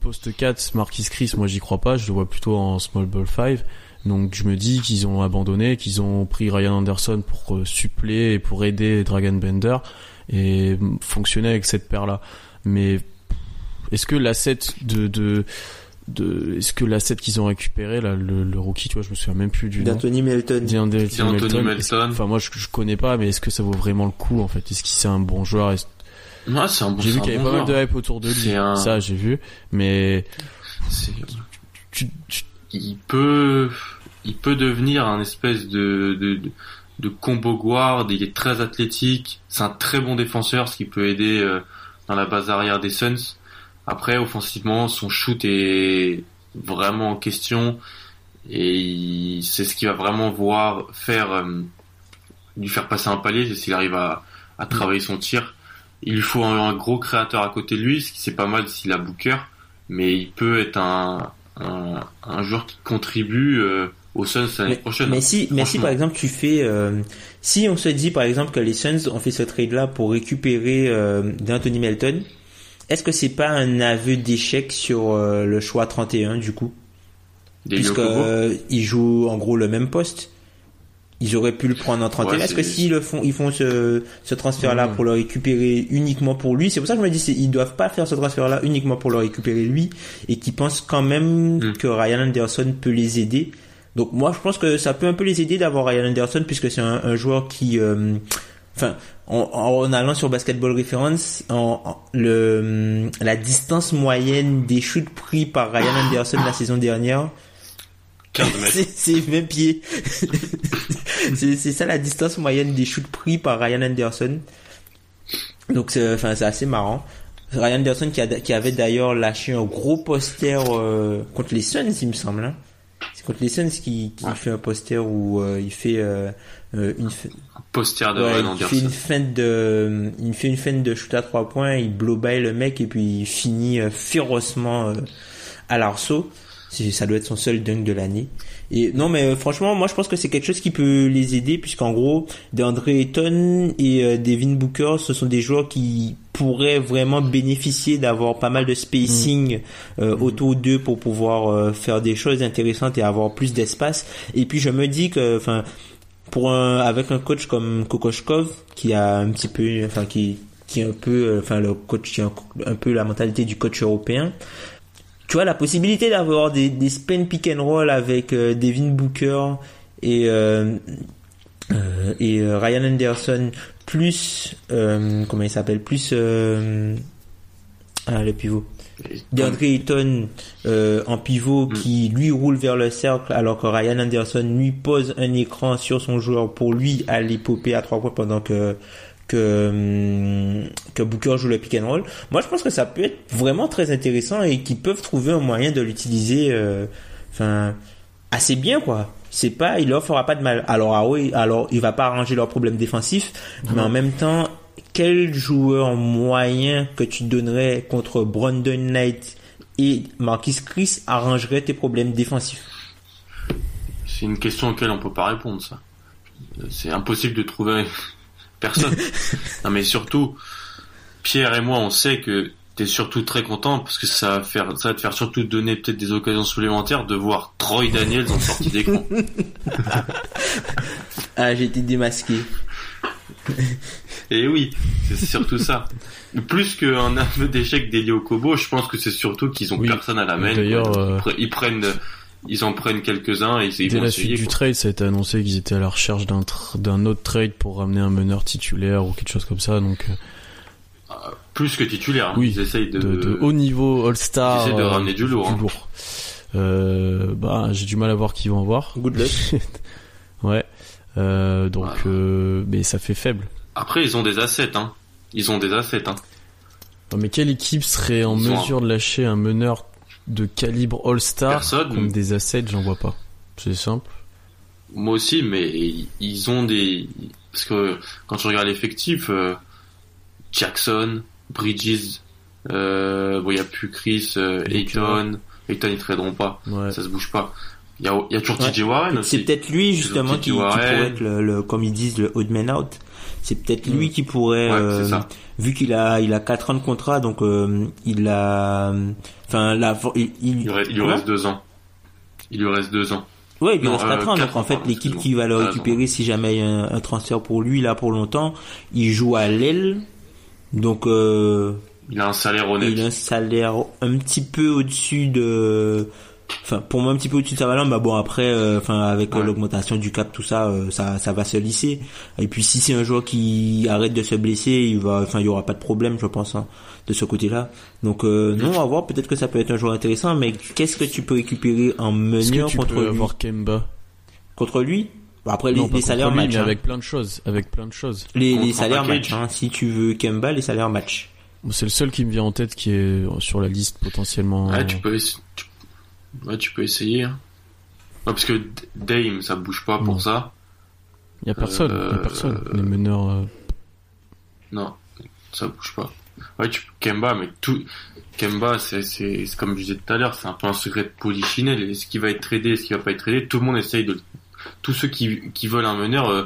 poste 4 Marquis Chris, moi j'y crois pas, je le vois plutôt en small ball 5. Donc je me dis qu'ils ont abandonné, qu'ils ont pris Ryan Anderson pour euh, suppléer et pour aider Dragon Bender et fonctionner avec cette paire là. Mais Est-ce que l'asset de de de est-ce que l'asset qu'ils ont récupéré là le, le rookie tu vois je me souviens même plus du nom D'Anthony Melton. D'Anthony Melton. Enfin moi je, je connais pas mais est-ce que ça vaut vraiment le coup en fait? Est-ce qu'il c'est un bon joueur? Est-ce- Ouais, c'est un bon J'ai vu qu'il y avait bon pas mal joueur. de hype autour de lui. C'est un- Ça j'ai vu mais C'est- tu, tu- il peut, il peut devenir un espèce de, de, de, de combo guard. Il est très athlétique. C'est un très bon défenseur, ce qui peut aider euh, dans la base arrière des Suns. Après, offensivement, son shoot est vraiment en question et c'est ce qui va vraiment voir faire, euh, lui faire passer un palier, c'est s'il arrive à, à travailler son tir. Il lui faut un, un gros créateur à côté de lui, ce qui c'est pas mal s'il a Booker, mais il peut être un, un, un joueur qui contribue euh, aux Suns l'année prochaine. mais si, mais si par exemple tu fais, euh, si on se dit par exemple que les Suns ont fait ce trade là pour récupérer euh, d'Anthony Melton, est-ce que c'est pas un aveu d'échec sur euh, le choix 31 du coup, puisque euh, ils jouent en gros le même poste. Ils auraient pu le prendre en 31. Ouais, Est-ce que s'ils le font, ils font ce, ce transfert-là Mhm. pour le récupérer uniquement pour lui? C'est pour ça que je me dis, ils doivent pas faire ce transfert-là uniquement pour le récupérer lui, et qu'ils pensent quand même Mhm. que Ryan Anderson peut les aider. Donc moi, je pense que ça peut un peu les aider d'avoir Ryan Anderson, puisque c'est un, un joueur qui, euh, enfin, en, en allant sur Basketball Reference, en, en- le, la distance moyenne des shoots pris par Ryan Anderson la saison dernière, 15 mètres. *laughs* c'est c'est 20 pieds. *laughs* c'est ça la distance moyenne des shoots pris par Ryan Anderson. Donc c'est enfin c'est assez marrant. Ryan Anderson qui, a, qui avait d'ailleurs lâché un gros poster euh, contre les Suns, il me semble. Hein. C'est contre les Suns qui, qui fait un poster où euh, il fait euh, euh, une f- Poster de ouais, Ryan il fait Anderson. une feinte de il fait une feinte de shoot à trois points, il blow by le mec et puis il finit euh, férocement euh, à l'arceau. Ça doit être son seul dunk de l'année. Et non, mais euh, franchement, moi je pense que c'est quelque chose qui peut les aider puisqu'en gros, DeAndre Ayton et euh, Devin Booker, ce sont des joueurs qui pourraient vraiment bénéficier d'avoir pas mal de spacing euh, autour d'eux pour pouvoir euh, faire des choses intéressantes et avoir plus d'espace. Et puis je me dis que, enfin, pour un, avec un coach comme Kokoshkov qui a un petit peu, enfin qui qui est un peu, euh, enfin le coach qui a un, un peu la mentalité du coach européen. Tu vois la possibilité d'avoir des, des spin pick and roll avec euh, Devin Booker et euh, euh, et euh, Ryan Anderson plus euh, comment il s'appelle plus ah, le pivot DeAndre Ayton euh, en pivot qui lui roule vers le cercle alors que Ryan Anderson lui pose un écran sur son joueur pour lui aller popper à trois points pendant que que que Booker joue le pick and roll. Moi, je pense que ça peut être vraiment très intéressant et qu'ils peuvent trouver un moyen de l'utiliser, euh, enfin, assez bien quoi. C'est pas, il leur fera pas de mal. Alors ah oui, alors il va pas arranger leurs problèmes défensifs, mais en même temps, quel joueur moyen que tu donnerais contre Brandon Knight et Marquis Chris arrangerait tes problèmes défensifs? C'est une question auquel on peut pas répondre, ça. C'est impossible de trouver *laughs* personne. *laughs* non, mais surtout, Pierre et moi, on sait que t'es surtout très content parce que ça va faire, ça va te faire surtout donner peut-être des occasions supplémentaires de voir Troy Daniels en sortie d'écran. *laughs* Ah, j'ai été démasqué. Et oui, c'est surtout ça. Plus qu'un aveu d'échec d'Elio Kobo, je pense que c'est surtout qu'ils ont Oui. personne à la main. D'ailleurs, euh, Ils ils prennent, ils en prennent quelques-uns et ils dès vont la essayer. suite du trade, ça a été annoncé qu'ils étaient à la recherche d'un tr- d'un autre trade pour ramener un meneur titulaire ou quelque chose comme ça. Donc euh, Plus que titulaire. hein. Oui, Ils essayent de, de, de haut niveau All-Star. Ils essaient de euh, ramener du lourd, hein. Euh, bah, j'ai du mal à voir qui vont avoir. Good luck. *laughs* ouais. Euh, donc, Voilà. euh, mais ça fait faible. Après, ils ont des assets, hein. Ils ont des assets, hein. Non, mais quelle équipe serait en Ils mesure de lâcher un meneur de calibre All-Star comme des assets? J'en vois pas. C'est simple. Moi aussi, mais ils ont des... Parce que quand tu regardes l'effectif, euh, Jackson, Bridges, euh, bon, il n'y a plus Chris, Ayton. Ayton, ils traderont pas. Ouais. Ça se bouge pas. Il y a, y a toujours Ouais. TJ Warren aussi. C'est peut-être lui justement qui, qui pourrait être le, le- comme ils disent le odd man out. C'est peut-être lui qui pourrait, Ouais, euh, vu qu'il a il a quatre ans de contrat, donc euh, il a, enfin la, il, il, Il, lui reste- il lui Comment reste deux ans. Il lui reste deux ans. Ouais, il lui Non, reste euh, 4 ans, donc en fait l'équipe qui va le récupérer si jamais il y a un, un transfert pour lui là pour longtemps, il joue à l'aile, donc euh, Il a un salaire honnête. il a un salaire un petit peu au-dessus de enfin pour moi un petit peu au-dessus de sa valeur mais bon après euh, enfin avec euh, Ouais. l'augmentation du cap tout ça euh, ça ça va se lisser et puis si c'est un joueur qui arrête de se blesser il va enfin il y aura pas de problème je pense hein, de ce côté-là donc euh, non on va voir peut-être que ça peut être un joueur intéressant mais qu'est-ce que tu peux récupérer en meneur que tu contre peux lui? avoir Kemba? Contre lui? Bon, après les, Non, salaires lui, match mais hein. avec plein de choses, avec plein de choses. les, salaires match hein. si tu veux Kemba les salaires match Bon, C'est le seul qui me vient en tête qui est sur la liste potentiellement. Ouais, tu peux, tu... Ouais, tu peux essayer. hein. Ouais, parce que Dame, ça bouge pas pour Non. ça. Il y a personne, il y a Euh, personne. Les meneurs. euh, Non, ça bouge pas. Ouais, tu Kemba, mais tout Kemba, c'est c'est c'est comme je disais tout à l'heure, c'est un peu un secret de polichinelle. Est-ce qu'il va être tradé, est-ce qu'il va pas être tradé Tout le monde essaye de. Tous ceux qui qui veulent un meneur euh,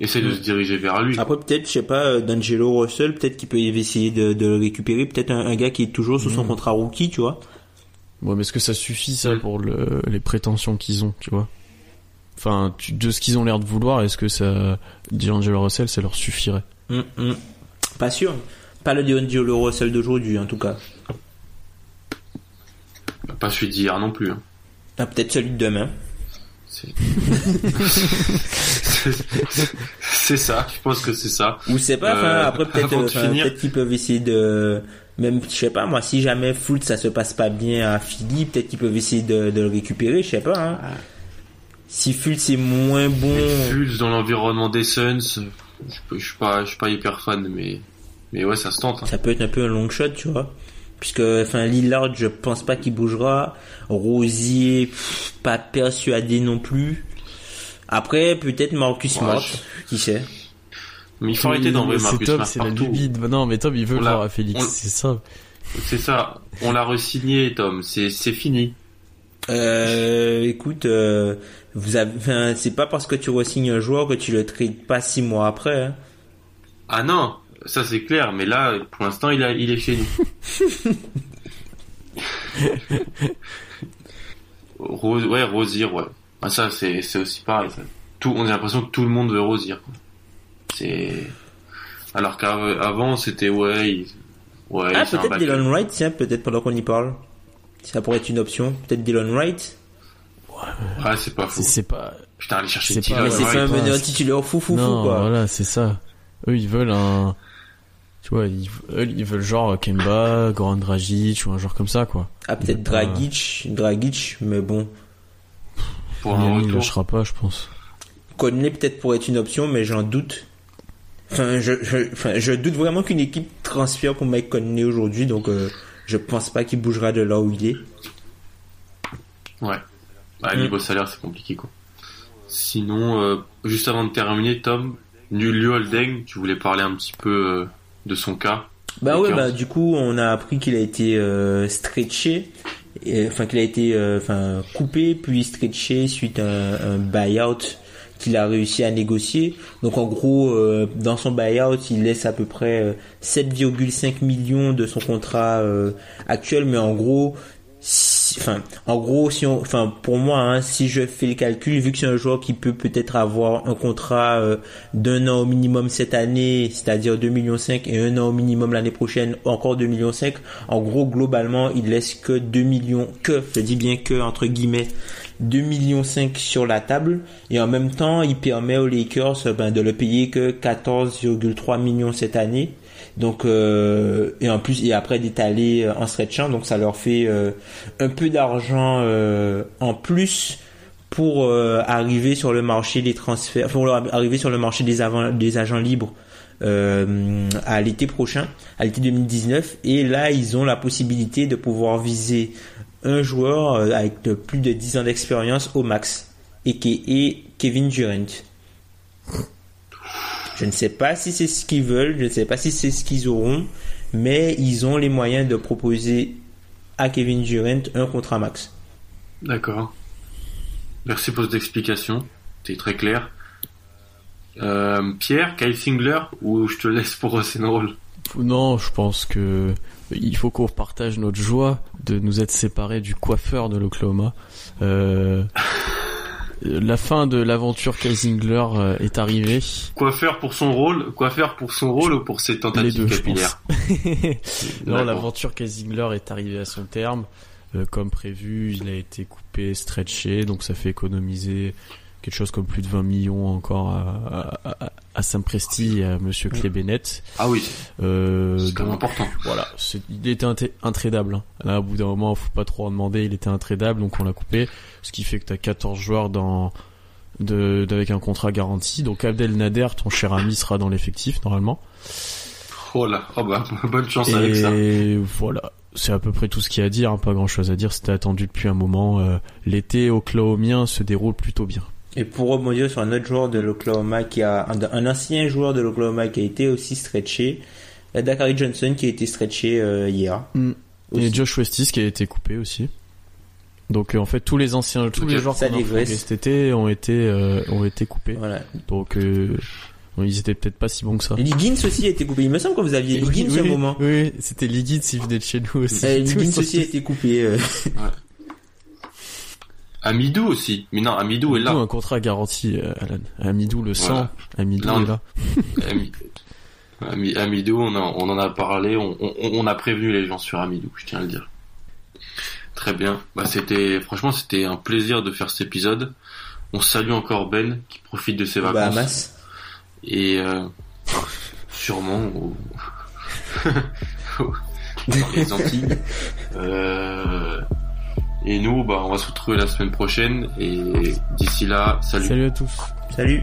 essayent de se diriger vers lui. Après peut-être, je sais pas, euh, D'Angelo Russell, peut-être qu'il peut essayer de, de le récupérer, peut-être un, un gars qui est toujours sous son Mm. contrat rookie, tu vois. Ouais, mais est-ce que ça suffit ça pour le, les prétentions qu'ils ont, tu vois? Enfin, tu- de ce qu'ils ont l'air de vouloir, est-ce que ça, D'Angelo Russell, ça leur suffirait? Mm, mm. Pas sûr. Pas le D'Angelo Russell d'aujourd'hui, en tout cas. Pas celui d'hier non plus. hein. Ah, peut-être celui de demain. *laughs* C'est ça. Je pense que c'est ça. Ou c'est pas, enfin, Euh, après peut-être qu'ils peuvent essayer de, même, je sais pas, moi, si jamais Fultz ça se passe pas bien à Philly, peut-être qu'ils peuvent essayer de, de le récupérer, je sais pas, hein. Si Fultz est moins bon, Fultz dans l'environnement des Suns, je, peux- je suis pas, je suis pas hyper fan, mais mais ouais, ça se tente. hein. ça peut être un peu un long shot, tu vois. Puisque, enfin, Lillard, je pense pas qu'il bougera. Rosier, pff, pas persuadé non plus. Après, peut-être Marcus Ouais, Smart, je- qui sait. Mais il faut arrêter d'envoyer C'est Marcus Tom, Smart c'est la lubie. Non, mais Tom, il veut On le l'a- voir à Félix, on- c'est ça. C'est ça. On l'a resigné, Tom. C'est c'est fini. Euh, écoute, euh, vous avez, enfin, c'est pas parce que tu resignes un joueur que tu le trades pas six mois après, hein. Ah non, ça c'est clair. Mais là, pour l'instant, il a, il est chez nous. *laughs* Rose, ouais, Rosier, ouais. Ah, ça c'est c'est aussi pareil. ça. Tout, on a l'impression que tout le monde veut Rosier. quoi. C'est alors qu'avant c'était ouais, il- ouais, ah, c'est un peut-être. Dylan Wright, tiens, peut-être pendant qu'on y parle. Ça pourrait être une option. Peut-être Dylan Wright. Ouais, c'est pas faux. C'est- pas. Putain, aller chercher c'est Dylan pas- Mais c'est Wright. fait un pas- meneur titulaire fou fou non, fou, quoi. voilà, c'est ça. Eux, ils veulent un. Tu vois, ils, eux, ils veulent genre Kemba, Goran Dragic ou un genre comme ça, quoi. Ah, peut-être pas- Dragic, Dragic, mais bon. pour un il lâchera pas, je pense. Conley peut-être pourrait être une option, mais j'en doute. Enfin, je, je, enfin, je doute vraiment qu'une équipe transfère pour Mike Conley aujourd'hui, donc euh, je pense pas qu'il bougera de là où il est. Ouais. Bah, Mm. niveau salaire, c'est compliqué, quoi. Sinon, euh, juste avant de terminer, Tom, Liu Holdeng, tu voulais parler un petit peu euh, de son cas. Bah ouais, bah du coup, on a appris qu'il a été euh, stretché, et, enfin qu'il a été euh, enfin coupé puis stretché suite à un, un buyout qu'il a réussi à négocier. Donc en gros, euh, dans son buyout, il laisse à peu près euh, 7,5 millions de son contrat euh, actuel, mais en gros, en gros, si on, pour moi, hein, si je fais le calcul, vu que c'est un joueur qui peut peut-être avoir un contrat euh, d'un an au minimum cette année, c'est-à-dire 2 millions 5 et un an au minimum l'année prochaine, encore 2 millions 5. En gros, globalement, il laisse que 2 millions, que, je dis bien que, entre guillemets, 2 millions 5 sur la table. Et en même temps, il permet aux Lakers, ben, de le payer que 14,3 millions cette année. Donc euh, et en plus et après d'étaler euh, en stretchant donc ça leur fait euh, un peu d'argent euh, en plus pour euh, arriver sur le marché des transferts pour arriver sur le marché des, avant- des agents libres euh, à l'été prochain à l'été 2019 et là ils ont la possibilité de pouvoir viser un joueur avec plus de 10 ans d'expérience au max et qui est Kevin Durant je ne sais pas si c'est ce qu'ils veulent, je ne sais pas si c'est ce qu'ils auront, mais ils ont les moyens de proposer à Kevin Durant un contrat max. D'accord. Merci pour cette explication. C'est très clair. Euh, Pierre, Kyle Singler, ou je te laisse pour Roll Non, je pense que il faut qu'on partage notre joie de nous être séparés du coiffeur de l'Oklahoma. Euh, *laughs* La fin de l'aventure Kaisingler euh, est arrivée. Quoi faire pour son rôle Quoi faire pour son rôle ou pour ses tentatives deux, capillaires *laughs* non, l'aventure Kaisingler est arrivée à son terme. Euh, comme prévu, il a été coupé, stretché, donc ça fait économiser quelque chose comme plus de 20 millions encore à, à, à- Monsieur Bennett. Ah oui, Euh, c'est donc, important. voilà, c'est- il était inté- intradable. hein. Là, au bout d'un moment, faut pas trop en demander, il était intradable, donc on l'a coupé. Ce qui fait que t'as 14 joueurs dans de, avec un contrat garanti. Donc Abdel Nader, ton cher ami, sera dans l'effectif normalement. Oh là, oh bah, *laughs* bonne chance avec ça. Et voilà, c'est à peu près tout ce qu'il y a à dire, hein, pas grand chose à dire, c'était attendu depuis un moment. Euh, L'été oklahomien se déroule plutôt bien. Et pour rebondir sur un autre joueur de l'Oklahoma qui a, un, un ancien joueur de l'Oklahoma qui a été aussi stretché, Dakari Johnson qui a été stretché euh, hier. Et Aussi. Josh Westis qui a été coupé aussi. Donc euh, en fait tous les anciens, tous les joueurs qu'on a cet été ont été euh, ont été coupés. Voilà. Donc euh, ils étaient peut-être pas si bons que ça. Et Liggins aussi a été coupé. Il me semble que vous aviez Liggins oui, à un moment. Oui, c'était Liggins, il venait de chez nous aussi. *laughs* Tous Liggins aussi a été coupé. Amidou aussi. Mais non, Amidou est là. Amidou, un contrat garanti, euh, Alan. Amidou le sang, Voilà. Amidou Non, est là. *laughs* Ami- Ami- Amidou, on, en- on en a parlé, on, on- on a prévenu les gens sur Amidou, je tiens à le dire. Très bien. Bah, c'était, franchement, c'était un plaisir de faire cet épisode. On salue encore Ben, qui profite de ses Aux vacances. Bahamas. Et, euh, sûrement au- *laughs* *laughs* dans les Antilles. Euh, et nous, bah, on va se retrouver la semaine prochaine. Et d'ici là, salut. Salut à tous. Salut.